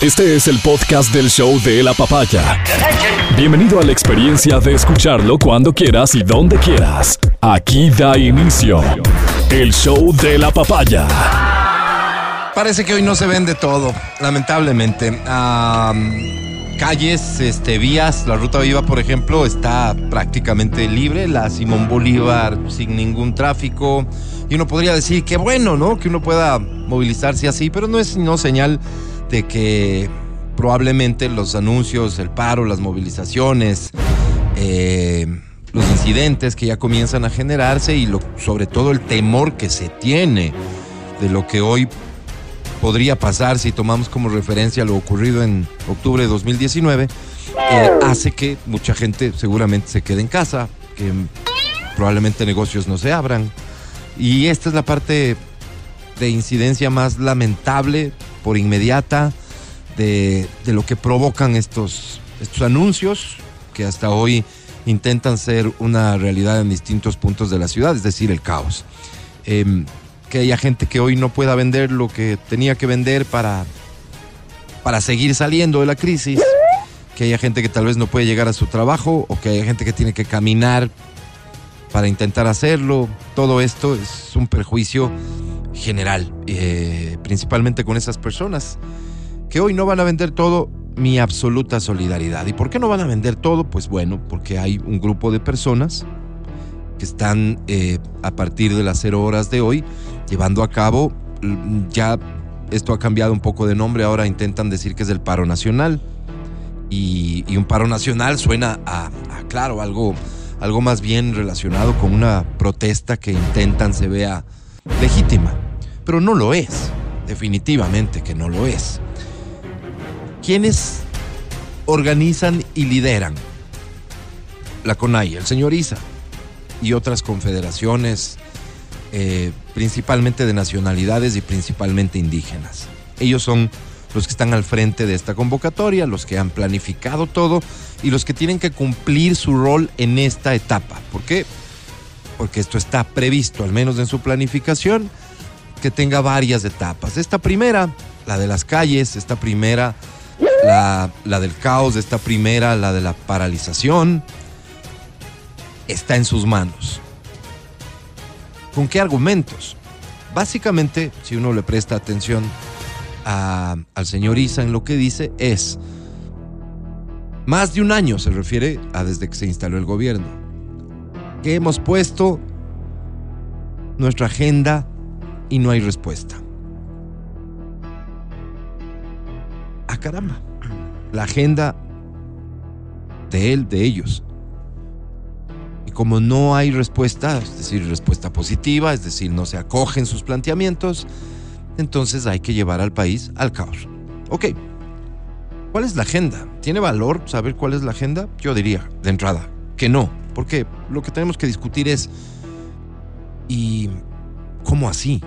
Este es el podcast del show de la papaya. Bienvenido a la experiencia de escucharlo cuando quieras y donde quieras. Aquí da inicio el show de la papaya. Parece que hoy no se vende todo, lamentablemente. Am, calles, este, vías, la ruta viva, por ejemplo, está prácticamente libre. La Simón Bolívar sin ningún tráfico. Y uno podría decir que bueno, ¿no? Que uno pueda movilizarse así, pero no es sino señal de que probablemente los anuncios, el paro, las movilizaciones, eh, los incidentes que ya comienzan a generarse y sobre todo el temor que se tiene de lo que hoy podría pasar si tomamos como referencia lo ocurrido en octubre de 2019, eh, hace que mucha gente seguramente se quede en casa, que probablemente negocios no se abran. Y esta es la parte de incidencia más lamentable por inmediata de, de lo que provocan estos, estos anuncios que hasta hoy intentan ser una realidad en distintos puntos de la ciudad, es decir, el caos. Em, que haya gente que hoy no pueda vender lo que tenía que vender para, para seguir saliendo de la crisis, que haya gente que tal vez no puede llegar a su trabajo o que haya gente que tiene que caminar para intentar hacerlo. Todo esto es un perjuicio general, eh, principalmente con esas personas que hoy no van a vender todo. Mi absoluta solidaridad. ¿Y por qué no van a vender todo? Pues bueno, porque hay un grupo de personas que están eh, a partir de las cero horas de hoy llevando a cabo, mm, ya esto ha cambiado un poco de nombre, ahora intentan decir que es el paro nacional. Y, un paro nacional suena a, claro, algo, algo más bien relacionado con una protesta que intentan se vea legítima. Pero no lo es, definitivamente que no lo es. ¿Quiénes organizan y lideran? La CONAI, el señor Isa y otras confederaciones, eh, principalmente de nacionalidades y principalmente indígenas. Ellos son los que están al frente de esta convocatoria, los que han planificado todo y los que tienen que cumplir su rol en esta etapa. ¿Por qué? Porque esto está previsto, al menos en su planificación, que tenga varias etapas. Esta primera, la de las calles, esta primera, la, del caos, esta primera, la de la paralización, está en sus manos. ¿Con qué argumentos? Básicamente, si uno le presta atención al señor Isa en lo que dice, es más de un año, se refiere a desde que se instaló el gobierno, que hemos puesto nuestra agenda y no hay respuesta. Ah, caramba. La agenda de él, de ellos. Y como no hay respuesta, es decir, respuesta positiva, es decir, no se acogen sus planteamientos, entonces hay que llevar al país al caos. Ok, ¿cuál es la agenda? ¿Tiene valor saber cuál es la agenda? Yo diría, de entrada, que no, porque lo que tenemos que discutir es, ¿y cómo así?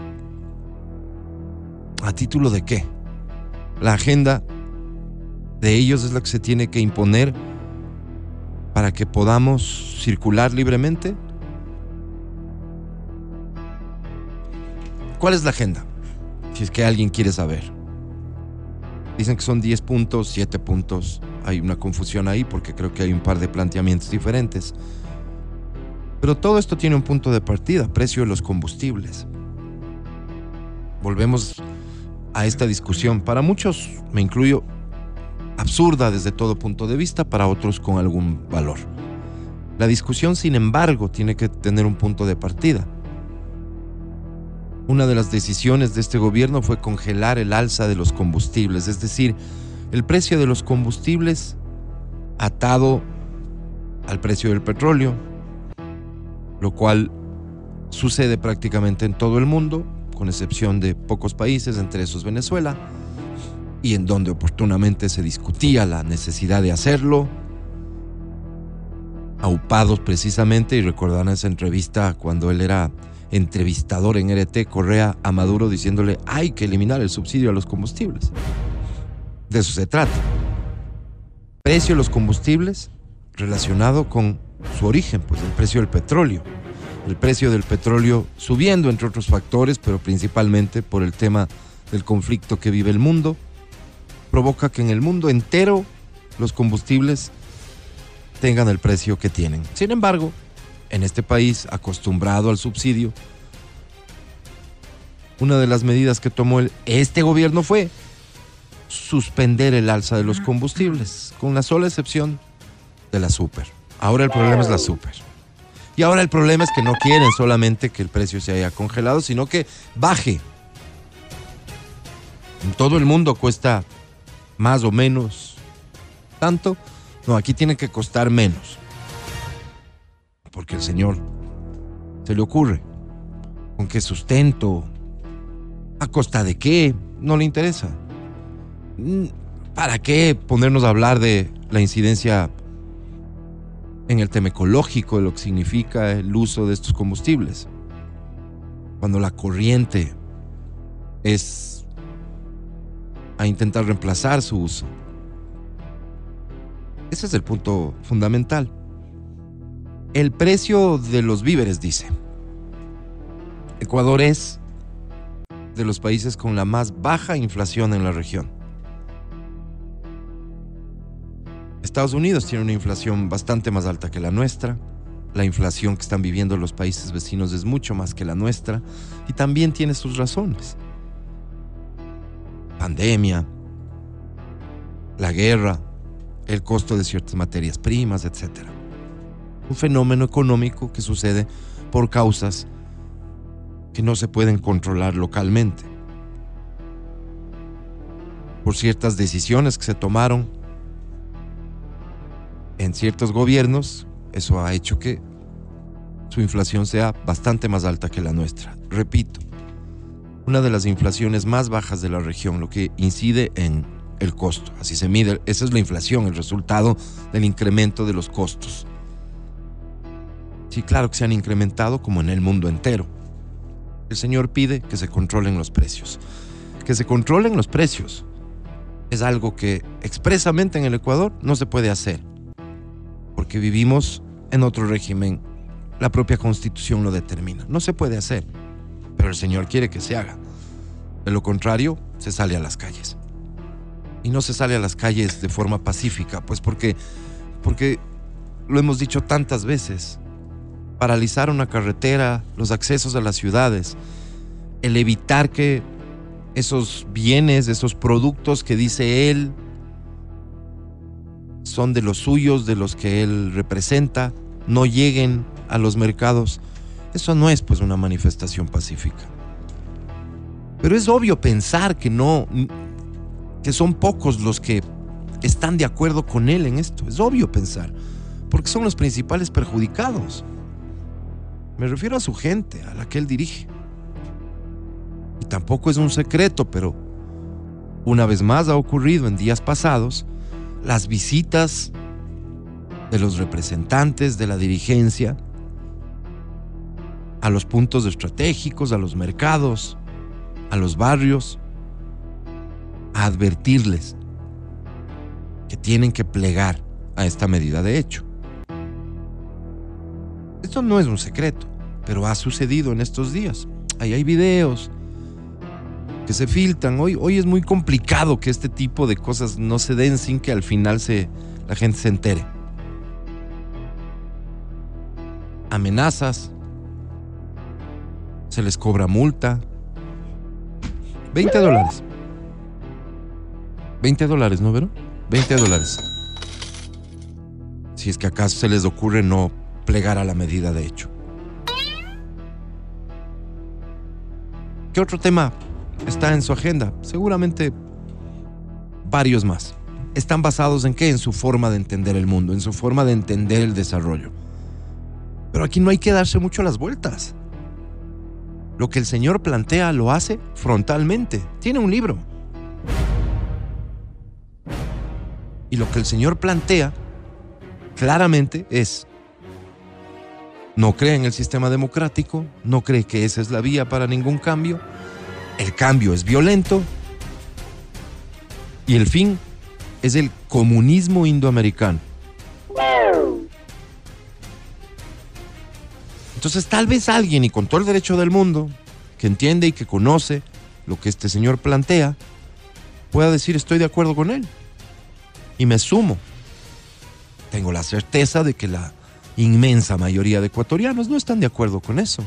¿A título de qué? La agenda de ellos es la que se tiene que imponer para que podamos circular libremente? ¿Cuál es la agenda? Si es que alguien quiere saber. Dicen que son 10 puntos, 7 puntos. Hay una confusión ahí porque creo que hay un par de planteamientos diferentes. Pero todo esto tiene un punto de partida, precio de los combustibles. Volvemos a esta discusión. Para muchos, me incluyo, absurda desde todo punto de vista, para otros con algún valor. La discusión, sin embargo, tiene que tener un punto de partida. Una de las decisiones de este gobierno fue congelar el alza de los combustibles, es decir, el precio de los combustibles atado al precio del petróleo, lo cual sucede prácticamente en todo el mundo, con excepción de pocos países, entre esos Venezuela, y en donde oportunamente se discutía la necesidad de hacerlo, aupados precisamente, y recordarán esa entrevista cuando él era entrevistador en RT, Correa a Maduro diciéndole hay que eliminar el subsidio a los combustibles. De eso se trata. Precio de los combustibles relacionado con su origen, pues el precio del petróleo. El precio del petróleo subiendo, entre otros factores, pero principalmente por el tema del conflicto que vive el mundo. provoca que en el mundo entero los combustibles tengan el precio que tienen. Sin embargo, en este país acostumbrado al subsidio, una de las medidas que tomó el, este gobierno fue suspender el alza de los combustibles, con la sola excepción de la super. Ahora el problema es la super. Y ahora el problema es que no quieren solamente que el precio se haya congelado, sino que baje. En todo el mundo cuesta más o menos tanto. No, aquí tiene que costar menos. Porque el Señor se le ocurre. ¿Con qué sustento? ¿A costa de qué? No le interesa. Mm, ¿Para qué ponernos a hablar de la incidencia en el tema ecológico, de lo que significa el uso de estos combustibles? Cuando la corriente es a intentar reemplazar su uso. Ese es el punto fundamental. El precio de los víveres, dice. Ecuador es de los países con la más baja inflación en la región. Estados Unidos tiene una inflación bastante más alta que la nuestra. La inflación que están viviendo los países vecinos es mucho más que la nuestra y también tiene sus razones. Pandemia, la guerra, el costo de ciertas materias primas, etc. Un fenómeno económico que sucede por causas que no se pueden controlar localmente. Por ciertas decisiones que se tomaron en ciertos gobiernos, eso ha hecho que su inflación sea bastante más alta que la nuestra. Repito, una de las inflaciones más bajas de la región, lo que incide en el costo. Así se mide, esa es la inflación, el resultado del incremento de los costos. Sí, claro que se han incrementado como en el mundo entero. El Señor pide que se controlen los precios. Que se controlen los precios es algo que expresamente en el Ecuador no se puede hacer, porque vivimos en otro régimen. La propia constitución lo determina. No se puede hacer, pero el Señor quiere que se haga. De lo contrario, se sale a las calles. Y no se sale a las calles de forma pacífica, pues porque, porque lo hemos dicho tantas veces, paralizar una carretera, los accesos a las ciudades, el evitar que esos bienes, esos productos que dice él son de los suyos, de los que él representa, no lleguen a los mercados. Eso no es pues una manifestación pacífica. Pero es obvio pensar que no, que son pocos los que están de acuerdo con él en esto. Es obvio pensar, porque son los principales perjudicados. Me refiero a su gente, a la que él dirige. Y tampoco es un secreto, pero una vez más ha ocurrido en días pasados las visitas de los representantes de la dirigencia a los puntos estratégicos, a los mercados, a los barrios, a advertirles que tienen que plegar a esta medida de hecho. Esto no es un secreto, pero ha sucedido en estos días. Ahí hay videos que se filtran. Hoy, hoy es muy complicado que este tipo de cosas no se den sin que al final se, la gente se entere. Amenazas, se les cobra multa. 20 dólares. 20 dólares, ¿no, Vero? 20 dólares. Si es que acaso se les ocurre no plegar a la medida de hecho. ¿Qué otro tema está en su agenda? Seguramente varios más. ¿Están basados en qué? En su forma de entender el mundo, en su forma de entender el desarrollo. Pero aquí no hay que darse mucho las vueltas. Lo que el Señor plantea lo hace frontalmente. Tiene un libro. Y lo que el Señor plantea claramente es no cree en el sistema democrático, no cree que esa es la vía para ningún cambio, el cambio es violento y el fin es el comunismo indoamericano. Entonces tal vez alguien, y con todo el derecho del mundo, que entiende y que conoce lo que este señor plantea, pueda decir estoy de acuerdo con él y me sumo. Tengo la certeza de que la inmensa mayoría de ecuatorianos no están de acuerdo con eso.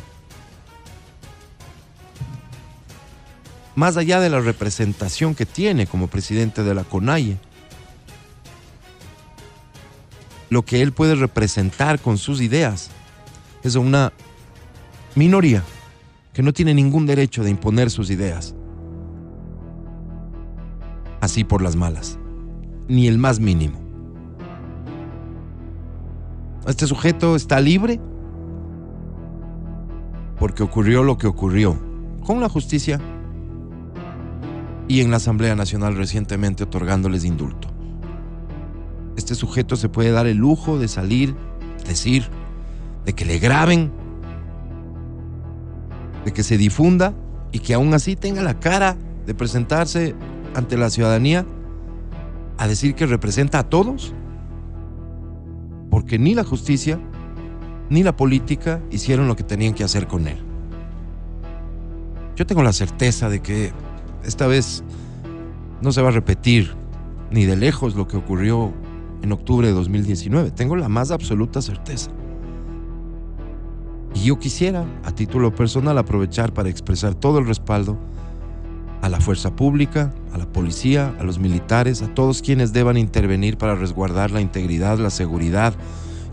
Más allá de la representación que tiene como presidente de la CONAIE, lo que él puede representar con sus ideas es una minoría que no tiene ningún derecho de imponer sus ideas. Así por las malas. Ni el más mínimo. Este sujeto está libre porque ocurrió lo que ocurrió con la justicia y en la Asamblea Nacional recientemente otorgándoles indulto. Este sujeto se puede dar el lujo de salir, decir, de que le graben, de que se difunda y que aún así tenga la cara de presentarse ante la ciudadanía a decir que representa a todos. Porque ni la justicia ni la política hicieron lo que tenían que hacer con él. Yo tengo la certeza de que esta vez no se va a repetir ni de lejos lo que ocurrió en octubre de 2019. Tengo la más absoluta certeza. Y yo quisiera, a título personal, aprovechar para expresar todo el respaldo a la fuerza pública, a la policía, a los militares, a todos quienes deban intervenir para resguardar la integridad, la seguridad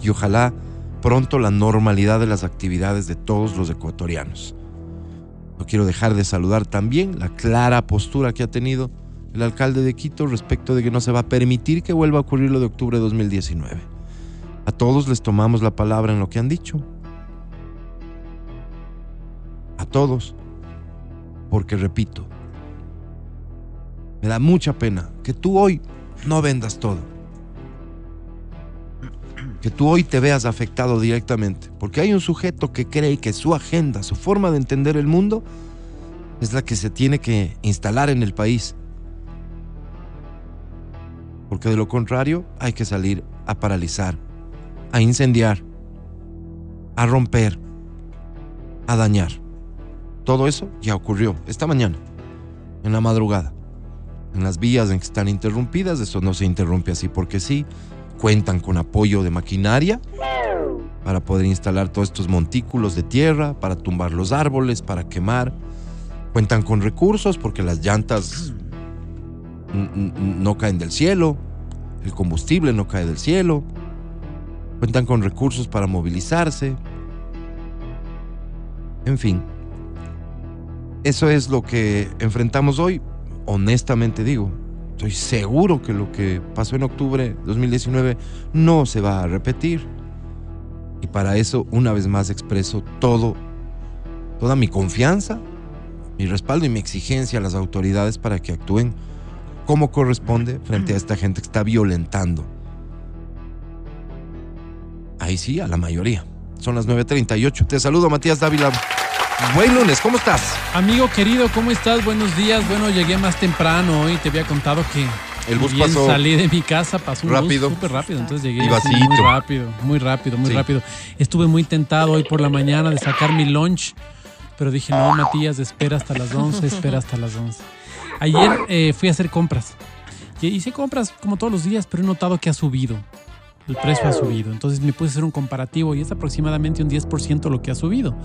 y ojalá pronto la normalidad de las actividades de todos los ecuatorianos. No quiero dejar de saludar también la clara postura que ha tenido el alcalde de Quito respecto de que no se va a permitir que vuelva a ocurrir lo de octubre de 2019. A todos les tomamos la palabra en lo que han dicho. A todos. Porque repito, me da mucha pena que tú hoy no vendas todo. Que tú hoy te veas afectado directamente. Porque hay un sujeto que cree que su agenda, su forma de entender el mundo, es la que se tiene que instalar en el país porque de lo contrario hay que salir a paralizar, a incendiar, a romper, a dañar. Todo eso ya ocurrió esta mañana, en la madrugada. En las vías en que están interrumpidas, eso no se interrumpe así porque sí. Cuentan con apoyo de maquinaria para poder instalar todos estos montículos de tierra, para tumbar los árboles, para quemar. Cuentan con recursos porque las llantas no caen del cielo, el combustible no cae del cielo, cuentan con recursos para movilizarse, en fin. Eso es lo que enfrentamos hoy, honestamente digo. Estoy seguro que lo que pasó en octubre de 2019 no se va a repetir. Y para eso, una vez más, expreso todo, toda mi confianza, mi respaldo y mi exigencia a las autoridades para que actúen como corresponde frente a esta gente que está violentando. Ahí sí, a la mayoría. Son las 9.38. Te saludo, Matías Dávila. Buen lunes, ¿cómo estás? Amigo querido, ¿cómo estás? Buenos días. Bueno, llegué más temprano hoy. Te había contado que el bus bien pasó salí de mi casa, pasó un rápido. súper rápido. Entonces llegué así muy rápido, muy rápido, muy Sí. rápido. Estuve muy tentado hoy por la mañana de sacar mi lunch, pero dije, no, Matías, espera hasta las 11, espera hasta las 11. Ayer eh, fui a hacer compras. Hice compras como todos los días, pero he notado que ha subido. El precio ha subido. Entonces me puse a hacer un comparativo y es aproximadamente un 10% lo que ha subido.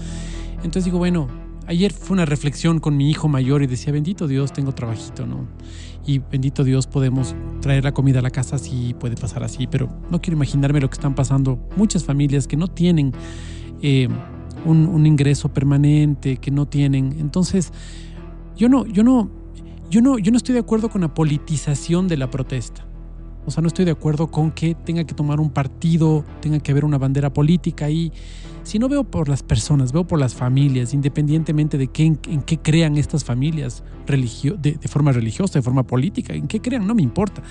Entonces digo, bueno, ayer fue una reflexión con mi hijo mayor y decía, bendito Dios, tengo trabajito, ¿no? Y bendito Dios, podemos traer la comida a la casa, sí, puede pasar así, pero no quiero imaginarme lo que están pasando muchas familias que no tienen eh, un, un ingreso permanente, que no tienen. Entonces, yo no, yo no, yo no, yo no estoy de acuerdo con la politización de la protesta. O sea, no estoy de acuerdo con que tenga que tomar un partido, tenga que haber una bandera política y si no veo por las personas, veo por las familias, independientemente de qué, en, qué crean estas familias religio- de, de forma religiosa, de forma política, en qué crean, no me importa.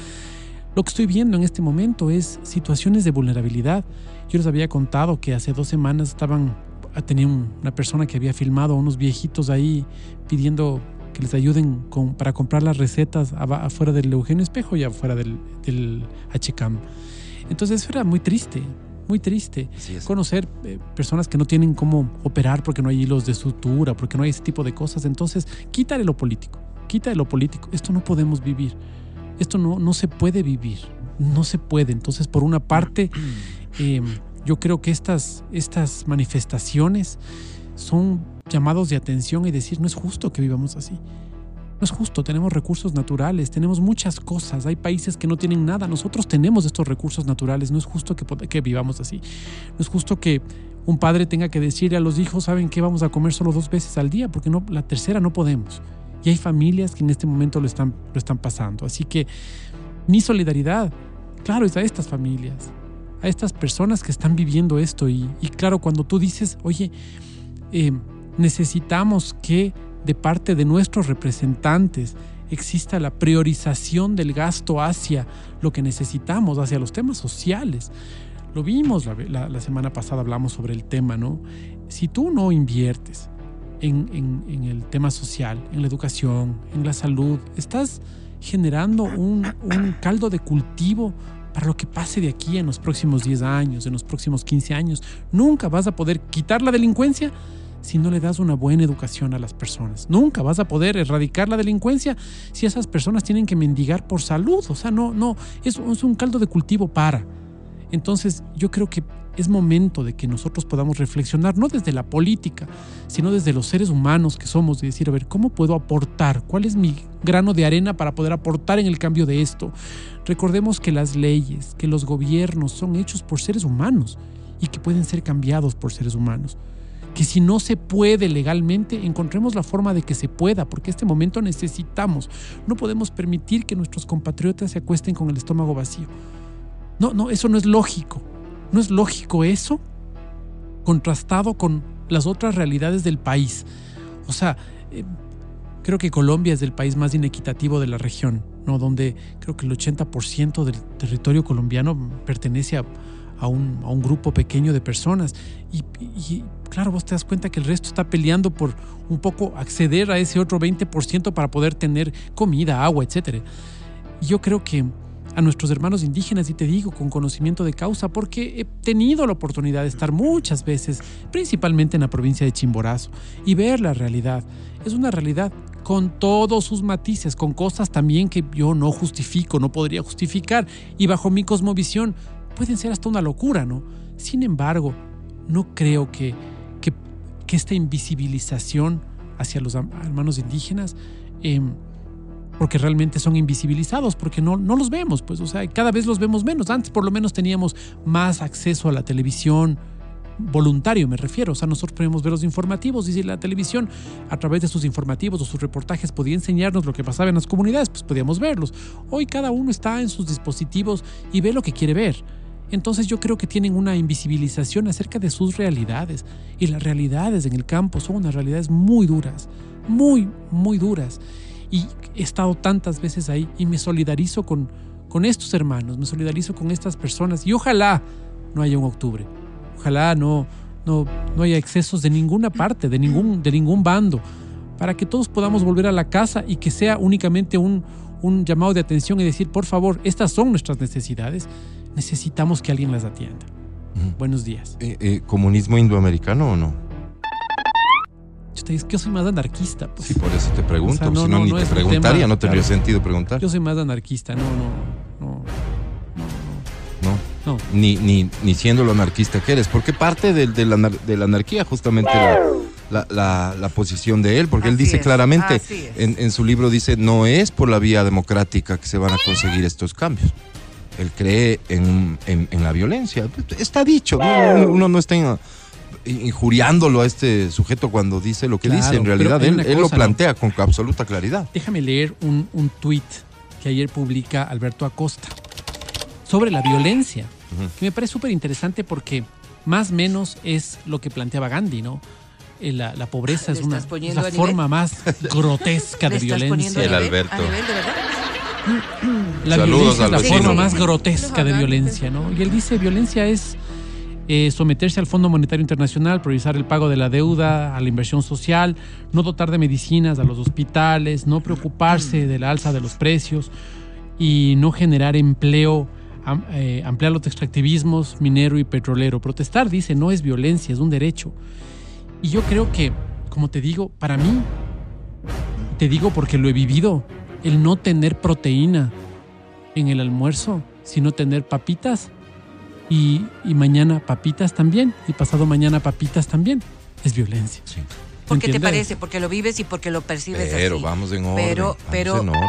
Lo que estoy viendo en este momento es situaciones de vulnerabilidad. Yo les había contado que hace dos semanas estaban, tenía un- una persona que había filmado a unos viejitos ahí pidiendo que les ayuden con, para comprar las recetas afuera del Eugenio Espejo y afuera del, del HCAM. Entonces eso era muy triste, muy triste. Conocer eh, personas que no tienen cómo operar porque no hay hilos de sutura, porque no hay ese tipo de cosas. Entonces, quítale lo político. quita de lo político. Esto no podemos vivir. Esto no, no se puede vivir. No se puede. Entonces, por una parte, eh, yo creo que estas, estas manifestaciones son llamados de atención y decir, no es justo que vivamos así. No es justo, tenemos recursos naturales, tenemos muchas cosas, hay países que no tienen nada, nosotros tenemos estos recursos naturales, no es justo que, que vivamos así. No es justo que un padre tenga que decirle a los hijos, ¿saben qué? Vamos a comer solo dos veces al día, porque no, la tercera no podemos. Y hay familias que en este momento lo están, lo están pasando. Así que mi solidaridad, claro, es a estas familias, a estas personas que están viviendo esto. Y, y claro, cuando tú dices, oye, eh, necesitamos que de parte de nuestros representantes exista la priorización del gasto hacia lo que necesitamos, hacia los temas sociales. Lo vimos la, semana pasada, hablamos sobre el tema, ¿no? Si tú no inviertes en, el tema social, en la educación, en la salud, estás generando un, un caldo de cultivo para lo que pase de aquí en los próximos 10 años, en los próximos 15 años. Nunca vas a poder quitar la delincuencia si no le das una buena educación a las personas. Nunca vas a poder erradicar la delincuencia si esas personas tienen que mendigar por salud. O sea, no, no, es, un caldo de cultivo para. Entonces, yo creo que es momento de que nosotros podamos reflexionar, no desde la política, sino desde los seres humanos que somos, y decir, a ver, ¿cómo puedo aportar? ¿Cuál es mi grano de arena para poder aportar en el cambio de esto? Recordemos que las leyes, que los gobiernos son hechos por seres humanos y que pueden ser cambiados por seres humanos que si no se puede legalmente, encontremos la forma de que se pueda, porque este momento necesitamos. No podemos permitir que nuestros compatriotas se acuesten con el estómago vacío. No, no, eso no es lógico. No es lógico eso contrastado con las otras realidades del país. O sea, eh, creo que Colombia es el país más inequitativo de la región, ¿no? donde creo que el 80% del territorio colombiano pertenece a, un, a un grupo pequeño de personas. Y, claro, vos te das cuenta que el resto está peleando por un poco acceder a ese otro 20% para poder tener comida, agua, etc. Yo creo que a nuestros hermanos indígenas, y te digo con conocimiento de causa, porque he tenido la oportunidad de estar muchas veces, principalmente en la provincia de Chimborazo, y ver la realidad. Es una realidad con todos sus matices, con cosas también que yo no justifico, no podría justificar, y bajo mi cosmovisión pueden ser hasta una locura, ¿no? Sin embargo, no creo que, que, esta invisibilización hacia los hermanos indígenas, eh, porque realmente son invisibilizados, porque no, no los vemos, pues, o sea, cada vez los vemos menos. Antes por lo menos teníamos más acceso a la televisión, voluntario me refiero, o sea, nosotros podíamos ver los informativos y si la televisión a través de sus informativos o sus reportajes podía enseñarnos lo que pasaba en las comunidades, pues podíamos verlos. Hoy cada uno está en sus dispositivos y ve lo que quiere ver. Entonces yo creo que tienen una invisibilización acerca de sus realidades. Y las realidades en el campo son unas realidades muy duras, muy, muy duras. Y he estado tantas veces ahí y me solidarizo con, con estos hermanos, me solidarizo con estas personas. Y ojalá no haya un octubre. Ojalá no, no, no haya excesos de ninguna parte, de ningún, de ningún bando, para que todos podamos volver a la casa y que sea únicamente un, un llamado de atención y decir, por favor, estas son nuestras necesidades necesitamos que alguien las atienda. Uh -huh. Buenos días. Eh, eh, ¿Comunismo indoamericano o no? Es que yo soy más anarquista. Pues. Sí, por eso te pregunto. O sea, no, si no, no, ni no te preguntaría, tema, no tendría claro. sentido preguntar. Yo soy más anarquista, no, no, no. No. No. Ni, ni, ni siendo lo anarquista que eres. Porque parte de, de, la, de la anarquía justamente la, la, la, la, posición de él, porque así él dice es, claramente en, en, su libro, dice, no es por la vía democrática que se van a conseguir estos cambios él cree en, en, en, la violencia. Está dicho, ¿no? uno no está injuriándolo a este sujeto cuando dice lo que claro, dice. En realidad, él, cosa, él, lo plantea ¿no? con absoluta claridad. Déjame leer un, un tuit que ayer publica Alberto Acosta sobre la violencia, uh -huh. que me parece súper interesante porque más o menos es lo que planteaba Gandhi, ¿no? Eh, la, la, pobreza es una es la forma más grotesca de violencia. El Alberto. ¿A nivel de verdad? La Saludos violencia es la forma más grotesca de violencia, ¿no? Y él dice, violencia es eh, someterse al Fondo Monetario Internacional, priorizar el pago de la deuda, a la inversión social, no dotar de medicinas a los hospitales, no preocuparse de la alza de los precios y no generar empleo, am, eh, ampliar los extractivismos minero y petrolero. Protestar, dice, no es violencia, es un derecho. Y yo creo que, como te digo, para mí Te digo porque lo he vivido. El no tener proteína en el almuerzo, sino tener papitas. Y, y mañana papitas también. Y pasado mañana papitas también. Es violencia. Sí. ¿Por qué te parece? Porque lo vives y porque lo percibes Pero así. vamos en orden. Pero, vamos pero. en orden.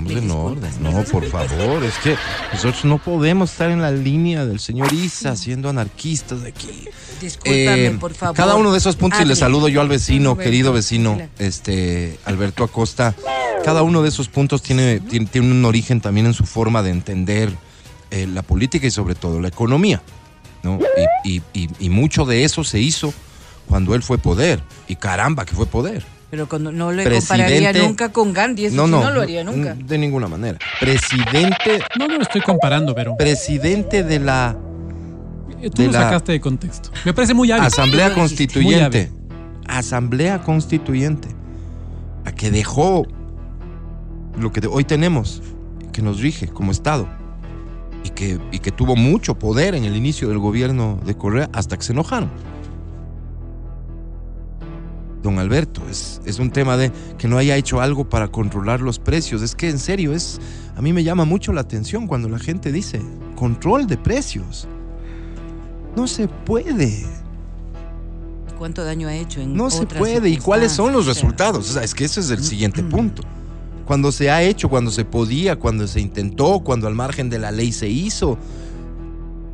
Disculpas. orden. No, por favor, es que nosotros no podemos estar en la línea del señor Isa siendo anarquistas de aquí. Discúlpame, Eh, por favor. Cada uno de esos puntos, y le saludo yo al vecino, querido vecino, este Alberto Acosta. Cada uno de esos puntos tiene, tiene, tiene un origen también en su forma de entender eh, la política y sobre todo la economía. ¿no? Y, y- y- y mucho de eso se hizo cuando él fue poder. Y caramba, que fue poder. Pero cuando no le Presidente- compararía nunca con Gandhi. Eso no, sí no, no lo haría nunca. De ninguna manera. Presidente, No, no lo estoy comparando, pero presidente de la eh, tú de lo la- sacaste de contexto. Me parece muy hábil. Asamblea lo. Constituyente. Asamblea Constituyente. La que dejó lo que de- hoy tenemos, que nos rige como Estado. Y que, y que tuvo mucho poder en el inicio del gobierno de Correa hasta que se enojaron. Don Alberto, es, es un tema de que no haya hecho algo para controlar los precios. Es que en serio, es, a mí me llama mucho la atención cuando la gente dice control de precios. No se puede. ¿Cuánto daño ha hecho en No se puede. ¿Y cuáles son los resultados? O sea, es que ese es el siguiente punto. Cuando se ha hecho, cuando se podía, cuando se intentó, cuando al margen de la ley se hizo,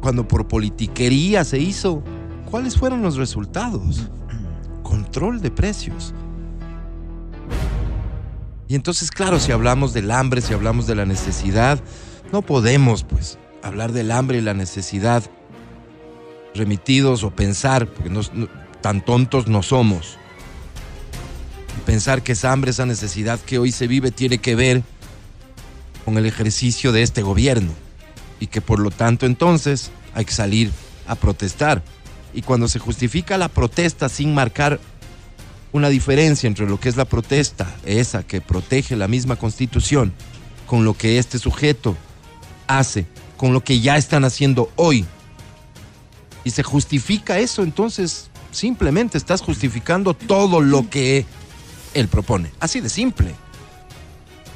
cuando por politiquería se hizo, ¿cuáles fueron los resultados? Control de precios. Y entonces, claro, si hablamos del hambre, si hablamos de la necesidad, no podemos, pues, hablar del hambre y la necesidad remitidos o pensar, porque no- tan tontos no somos. Pensar que esa hambre, esa necesidad que hoy se vive tiene que ver con el ejercicio de este gobierno y que por lo tanto entonces hay que salir a protestar. Y cuando se justifica la protesta sin marcar una diferencia entre lo que es la protesta, esa que protege la misma constitución, con lo que este sujeto hace, con lo que ya están haciendo hoy, y se justifica eso, entonces simplemente estás justificando todo lo que él propone. Así de simple.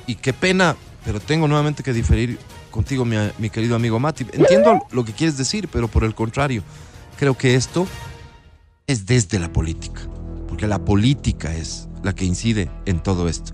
Y qué pena, pero tengo nuevamente que diferir contigo, mi, mi querido amigo Mati. Entiendo lo que quieres decir, pero por el contrario, creo que esto es desde la política. Porque la política es la que incide en todo esto.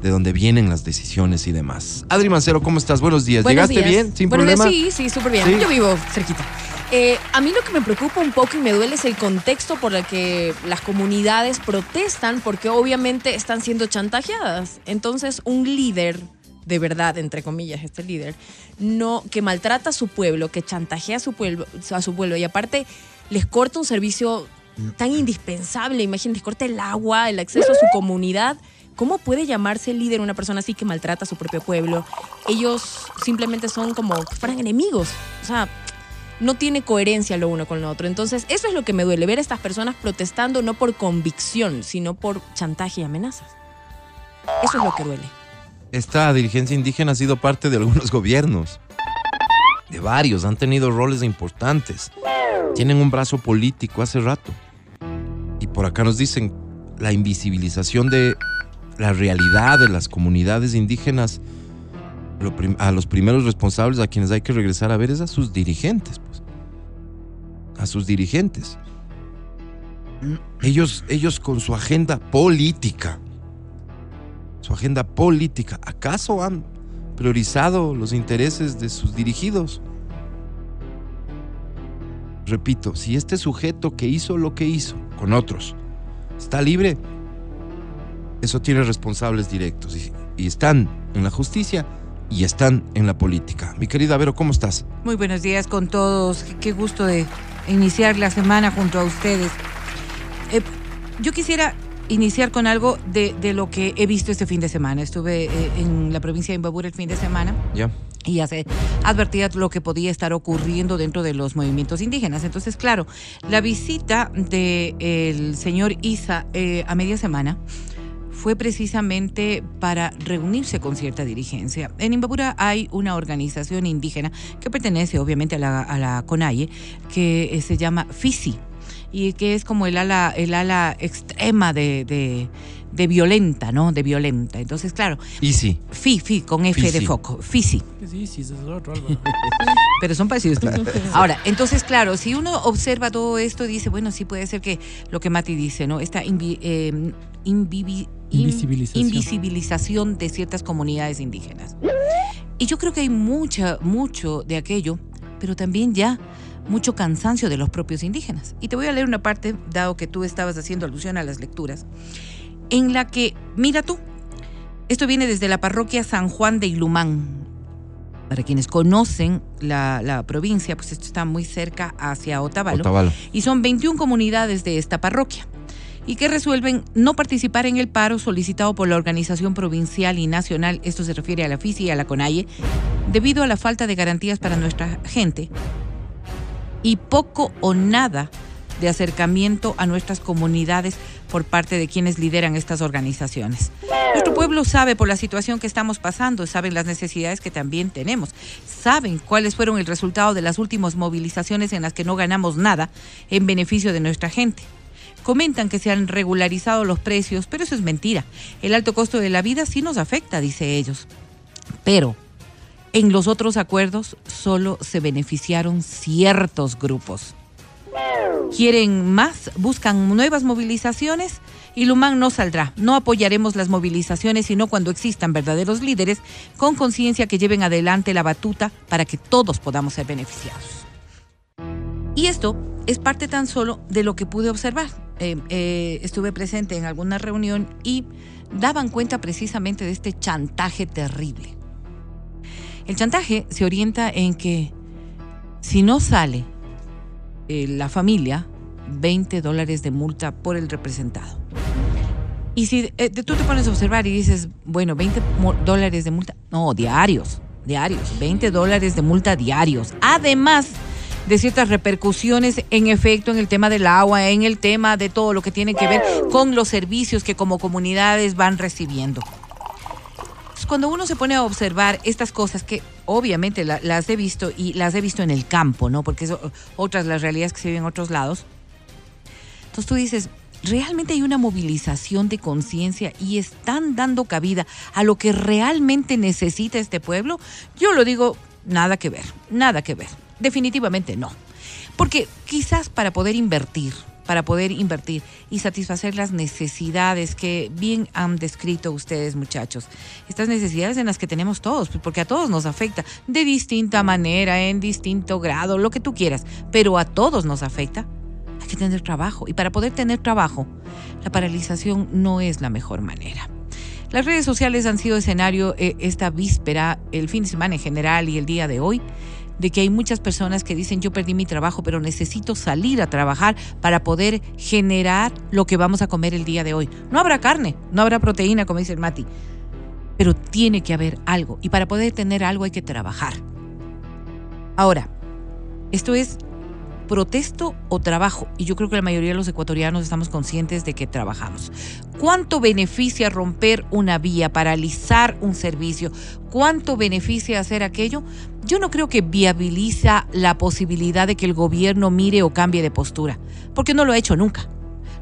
De donde vienen las decisiones y demás. Adri Mancero, ¿cómo estás? Buenos días. Buenos ¿Llegaste días. bien? ¿Sin Buenos días, problema? Sí, sí, súper bien. Sí. Yo vivo cerquita. Eh, a mí lo que me preocupa un poco y me duele es el contexto por el que las comunidades protestan porque obviamente están siendo chantajeadas. Entonces, un líder, de verdad, entre comillas, este líder, no, que maltrata a su pueblo, que chantajea a su pueblo, a su pueblo y aparte les corta un servicio tan indispensable, imagínense, corta el agua, el acceso a su comunidad. ¿Cómo puede llamarse líder una persona así que maltrata a su propio pueblo? Ellos simplemente son como que fueran enemigos. O sea, no tiene coherencia lo uno con lo otro. Entonces, eso es lo que me duele, ver a estas personas protestando no por convicción, sino por chantaje y amenazas. Eso es lo que duele. Esta dirigencia indígena ha sido parte de algunos gobiernos, de varios, han tenido roles importantes, tienen un brazo político hace rato. Y por acá nos dicen la invisibilización de la realidad de las comunidades indígenas. A los primeros responsables a quienes hay que regresar a ver es a sus dirigentes, pues. A sus dirigentes. Ellos, ellos con su agenda política su agenda política. ¿Acaso han priorizado los intereses de sus dirigidos? Repito, si este sujeto que hizo lo que hizo con otros está libre, eso tiene responsables directos y, están en la justicia y están en la política. Mi querida Vero, ¿cómo estás? Muy buenos días con todos. Qué- Qué gusto de iniciar la semana junto a ustedes. Eh, yo quisiera iniciar con algo de, de lo que he visto este fin de semana. Estuve eh, en la provincia de Imbabura el fin de semana Ya. y ya se advertía lo que podía estar ocurriendo dentro de los movimientos indígenas. Entonces, claro, la visita del señor Isa eh, a media semana fue precisamente para reunirse con cierta dirigencia. En Imbabura hay una organización indígena que pertenece obviamente a la, a la CONAIE, que eh, se llama FISI y que es como el ala, el ala extrema de, de- de violenta, ¿no? De violenta. Entonces, claro, Y sí. FI, FI, con F de foco, FISI. Pero son parecidos. Ahora, entonces, claro, si uno observa todo esto, dice, bueno, sí puede ser que lo que Mati dice, ¿no? Esta invi- eh, Invisibilización. invisibilización de ciertas comunidades indígenas. Y yo creo que hay mucha, mucho de aquello, pero también ya mucho cansancio de los propios indígenas. Y te voy a leer una parte, dado que tú estabas haciendo alusión a las lecturas, en la que, mira tú, esto viene desde la parroquia San Juan de Ilumán. Para quienes conocen la, la provincia, pues esto está muy cerca hacia Otavalo. Otavalo. Y son 21 comunidades de esta parroquia. Y que resuelven no participar en el paro solicitado por la organización provincial y nacional, esto se refiere a la FISI y a la CONAIE, debido a la falta de garantías para nuestra gente y poco o nada de acercamiento a nuestras comunidades por parte de quienes lideran estas organizaciones. Nuestro pueblo sabe por la situación que estamos pasando, saben las necesidades que también tenemos, saben cuáles fueron el resultado de las últimas movilizaciones en las que no ganamos nada en beneficio de nuestra gente. Comentan que se han regularizado los precios, pero eso es mentira. El alto costo de la vida sí nos afecta, dice ellos. Pero en los otros acuerdos solo se beneficiaron ciertos grupos. Quieren más, buscan nuevas movilizaciones y Lumán no saldrá. No apoyaremos las movilizaciones, sino cuando existan verdaderos líderes con conciencia que lleven adelante la batuta para que todos podamos ser beneficiados. Y esto es parte tan solo de lo que pude observar. Eh, eh, estuve presente en alguna reunión y daban cuenta precisamente de este chantaje terrible. El chantaje se orienta en que si no sale eh, la familia, 20 dólares de multa por el representado. Y si eh, tú te pones a observar y dices, bueno, 20 mo- dólares de multa, no, diarios, diarios, 20 dólares de multa diarios. Además de ciertas repercusiones en efecto en el tema del agua, en el tema de todo lo que tiene que ver con los servicios que como comunidades van recibiendo. Cuando uno se pone a observar estas cosas que obviamente la- las he visto y las he visto en el campo, ¿no? Porque eso, otras las realidades que se viven en otros lados. Entonces tú dices, realmente hay una movilización de conciencia y están dando cabida a lo que realmente necesita este pueblo. Yo lo digo, nada que ver, nada que ver. Definitivamente no. Porque quizás para poder invertir, para poder invertir y satisfacer las necesidades que bien han descrito ustedes, muchachos. Estas necesidades en las que tenemos todos, pues, porque a todos nos afecta de distinta manera, en distinto grado, lo que tú quieras, pero a todos nos afecta. Hay que tener trabajo y para poder tener trabajo, la paralización no es la mejor manera. Las redes sociales han sido escenario eh, esta víspera, el fin de semana en general y el día de hoy, de que hay muchas personas que dicen yo perdí mi trabajo, pero necesito salir a trabajar para poder generar lo que vamos a comer el día de hoy. No habrá carne, no habrá proteína, como dice el Mati, pero tiene que haber algo y para poder tener algo hay que trabajar. Ahora, esto es protesto o trabajo. Y yo creo que la mayoría de los ecuatorianos estamos conscientes de que trabajamos. ¿Cuánto beneficia romper una vía, paralizar un servicio? ¿Cuánto beneficia hacer aquello? Yo no creo que viabiliza la posibilidad de que el gobierno mire o cambie de postura, porque no lo ha hecho nunca.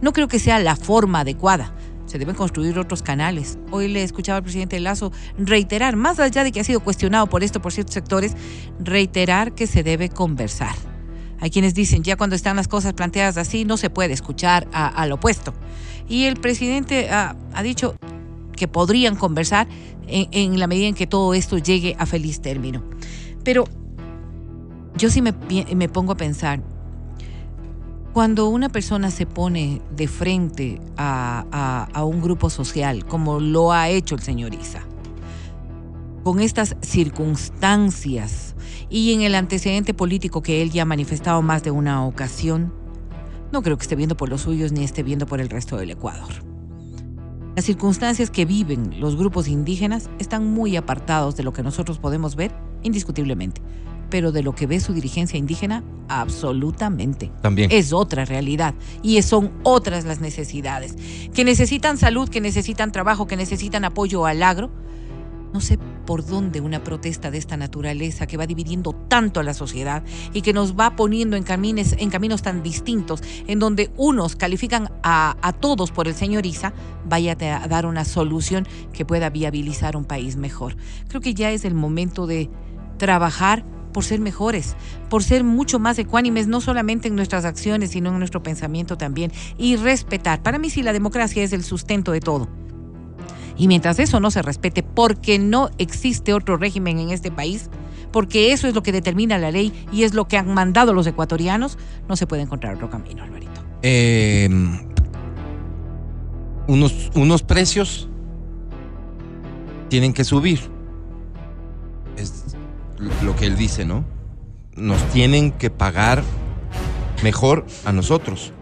No creo que sea la forma adecuada. Se deben construir otros canales. Hoy le escuchaba al presidente Lazo reiterar, más allá de que ha sido cuestionado por esto por ciertos sectores, reiterar que se debe conversar. Hay quienes dicen, ya cuando están las cosas planteadas así, no se puede escuchar al opuesto. Y el presidente ha, ha dicho que podrían conversar en, en la medida en que todo esto llegue a feliz término. Pero yo sí me, me pongo a pensar, cuando una persona se pone de frente a, a- a un grupo social, como lo ha hecho el señor Isa, con estas circunstancias y en el antecedente político que él ya ha manifestado más de una ocasión, no creo que esté viendo por los suyos ni esté viendo por el resto del Ecuador. Las circunstancias que viven los grupos indígenas están muy apartados de lo que nosotros podemos ver, indiscutiblemente, pero de lo que ve su dirigencia indígena, absolutamente. También. Es otra realidad y son otras las necesidades. Que necesitan salud, que necesitan trabajo, que necesitan apoyo al agro. No sé por dónde una protesta de esta naturaleza que va dividiendo tanto a la sociedad y que nos va poniendo en, camines, en caminos tan distintos, en donde unos califican a, a todos por el señor Isa, vaya a dar una solución que pueda viabilizar un país mejor. Creo que ya es el momento de trabajar por ser mejores, por ser mucho más ecuánimes, no solamente en nuestras acciones, sino en nuestro pensamiento también, y respetar. Para mí sí, la democracia es el sustento de todo. Y mientras eso no se respete, porque no existe otro régimen en este país, porque eso es lo que determina la ley y es lo que han mandado los ecuatorianos, no se puede encontrar otro camino, Alvarito. Eh, unos, unos precios tienen que subir. Lo que él dice, ¿no? Nos tienen que pagar mejor a nosotros.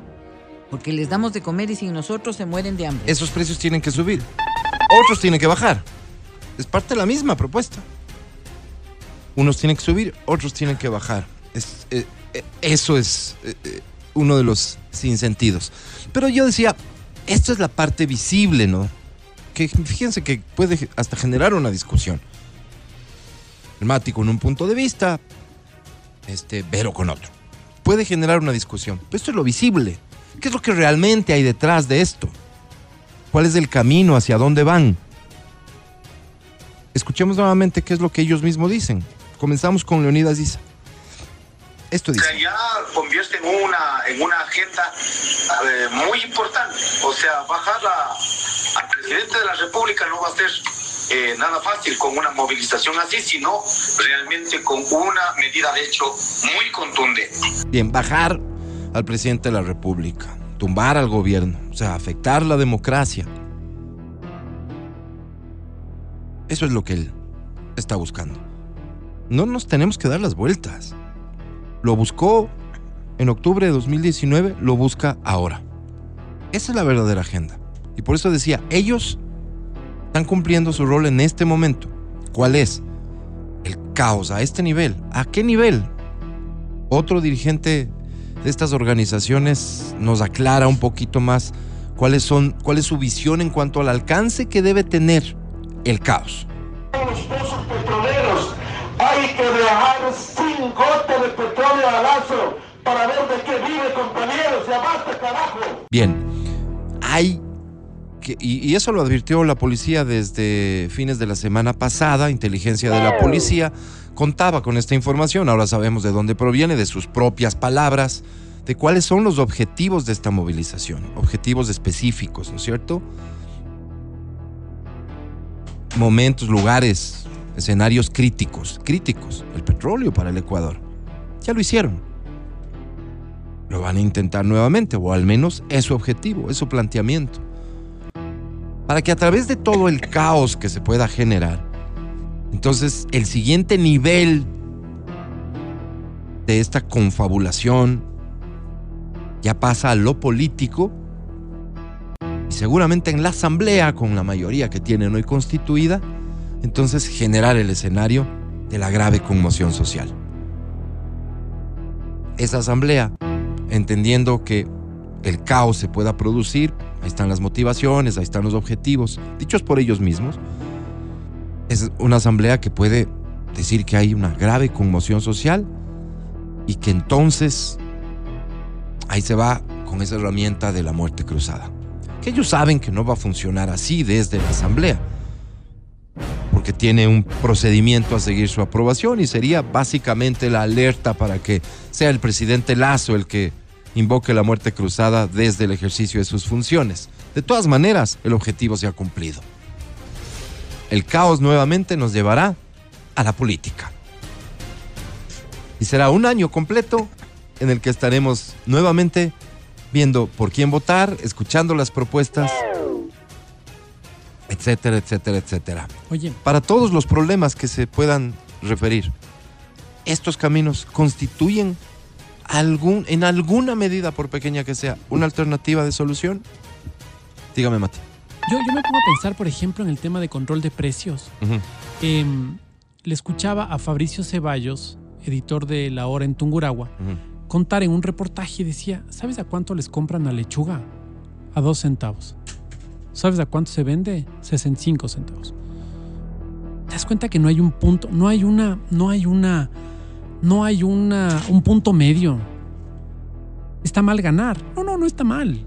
Porque les damos de comer y sin nosotros se mueren de hambre. Esos precios tienen que subir. Otros tienen que bajar. Es parte de la misma propuesta. Unos tienen que subir, otros tienen que bajar. Es, eh, eh, eso es eh, uno de los sinsentidos. Pero yo decía, esto es la parte visible, ¿no? Que fíjense que puede hasta generar una discusión. El Mati con un punto de vista, este Vero con otro. Puede generar una discusión. Pero esto es lo visible. ¿Qué es lo que realmente hay detrás de esto? ¿Cuál es el camino? ¿Hacia dónde van? Escuchemos nuevamente qué es lo que ellos mismos dicen. Comenzamos con Leonidas Isa. Esto dice. sea, ya convierte en una, en una agenda eh, muy importante. O sea, bajar a- al presidente de la República no va a ser eh, nada fácil con una movilización así, sino realmente con una medida de hecho muy contundente. Bien, bajar al presidente de la República, tumbar al gobierno, o sea, afectar la democracia. Eso es lo que él está buscando. No nos tenemos que dar las vueltas. Lo buscó en octubre de 2019, lo busca ahora. Esa es la verdadera agenda. Y por eso decía, ellos están cumpliendo su rol en este momento. ¿Cuál es? El caos a este nivel. ¿A qué nivel? Otro dirigente de estas organizaciones nos aclara un poquito más cuáles son, cuál es su visión en cuanto al alcance que debe tener el caos. los pozos petroleros. Hay que dejar sin gota de petróleo a Lázaro para ver de qué vive, compañeros. Ya basta, carajo. Bien, hay que, y, y eso lo advirtió la policía desde fines de la semana pasada, inteligencia de la policía contaba con esta información, ahora sabemos de dónde proviene, de sus propias palabras, de cuáles son los objetivos de esta movilización, objetivos específicos, ¿no es cierto? Momentos, lugares, escenarios críticos, críticos, el petróleo para el Ecuador. Ya lo hicieron. Lo van a intentar nuevamente, o al menos es su objetivo, es su planteamiento. Para que a través de todo el caos que se pueda generar, entonces el siguiente nivel de esta confabulación ya pasa a lo político y seguramente en la asamblea, con la mayoría que tienen hoy constituida, entonces generar el escenario de la grave conmoción social. Esa asamblea, entendiendo que el caos se pueda producir, ahí están las motivaciones, ahí están los objetivos, dichos por ellos mismos, es una asamblea que puede decir que hay una grave conmoción social y que entonces ahí se va con esa herramienta de la muerte cruzada. Que ellos saben que no va a funcionar así desde la asamblea, porque tiene un procedimiento a seguir su aprobación y sería básicamente la alerta para que sea el presidente Lazo el que invoque la muerte cruzada desde el ejercicio de sus funciones. De todas maneras, el objetivo se ha cumplido. El caos nuevamente nos llevará a la política. Y será un año completo en el que estaremos nuevamente viendo por quién votar, escuchando las propuestas, etcétera, etcétera, etcétera. Oye, Para todos los problemas que se puedan referir, estos caminos constituyen algún, en alguna medida, por pequeña que sea, una alternativa de solución. Dígame, Mati. yo, yo me pongo a pensar, por ejemplo, en el tema de control de precios. Em, le escuchaba a Fabricio Ceballos, editor de La Hora en Tunguragua, contar en un reportaje, decía, ¿sabes a cuánto les compran la lechuga? A dos centavos. ¿Sabes a cuánto se vende? 65 centavos. ¿Te das cuenta que no hay un punto, no hay una, no hay una, no hay una, un punto medio. Está mal ganar. No, no, no está mal.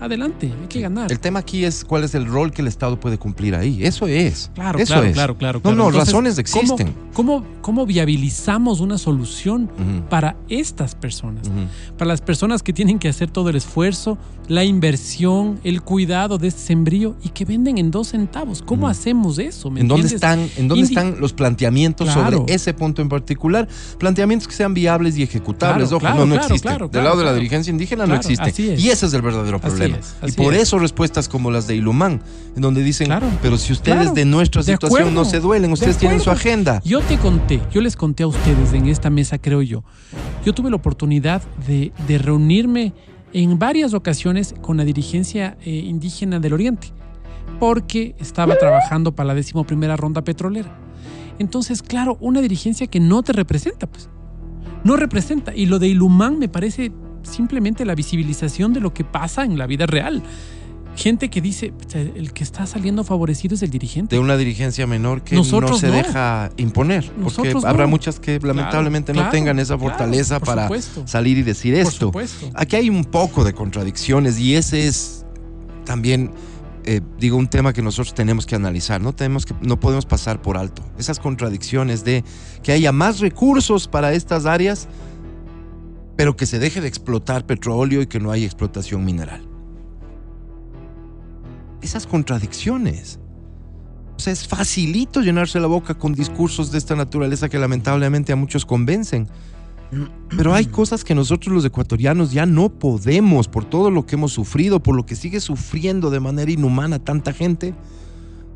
Adelante, hay que ganar. El tema aquí es cuál es el rol que el Estado puede cumplir ahí. Eso es. Claro, Eso claro, es. claro, claro, No, claro. no, Entonces, razones ¿cómo- existen. ¿cómo, cómo, viabilizamos una solución para estas personas? Para las personas que tienen que hacer todo el esfuerzo, la inversión, el cuidado de este sembrío y que venden en dos centavos. ¿Cómo hacemos eso? ¿Me ¿En dónde están, en dónde Indi- están los planteamientos sobre ese punto en particular? Planteamientos que sean viables y ejecutables. Ojo, no, no existen. Del lado de la dirigencia indígena no Claro, existe. así es. Y ese es el verdadero Así problema. Es, y por es. eso respuestas como las de Ilumán, en donde dicen, Claro, pero si ustedes claro, de nuestra de situación acuerdo, no se duelen, de ustedes tienen su agenda. Yo te conté, yo les conté a ustedes en esta mesa, creo yo. Yo tuve la oportunidad de, de reunirme en varias ocasiones con la dirigencia eh, indígena del Oriente, porque estaba trabajando para la decimoprimera ronda petrolera. Entonces, claro, una dirigencia que no te representa, pues. No representa. Y lo de Ilumán me parece simplemente la visibilización de lo que pasa en la vida real. Gente que dice, "Pucha, el que está saliendo favorecido es el dirigente. De una dirigencia menor que no se no. deja imponer. Porque Nosotros habrá no. muchas que lamentablemente no claro, tengan esa fortaleza para supuesto. salir y decir Por esto. supuesto. Aquí hay un poco de contradicciones y ese es también, eh, digo, un tema que nosotros tenemos que analizar. No, tenemos que, no podemos pasar por alto. Esas contradicciones de que haya más recursos para estas áreas, pero que se deje de explotar petróleo y que no haya explotación mineral. Esas contradicciones. O sea, es facilito llenarse la boca con discursos de esta naturaleza que lamentablemente a muchos convencen. Pero hay cosas que nosotros los ecuatorianos ya no podemos por todo lo que hemos sufrido, por lo que sigue sufriendo de manera inhumana tanta gente.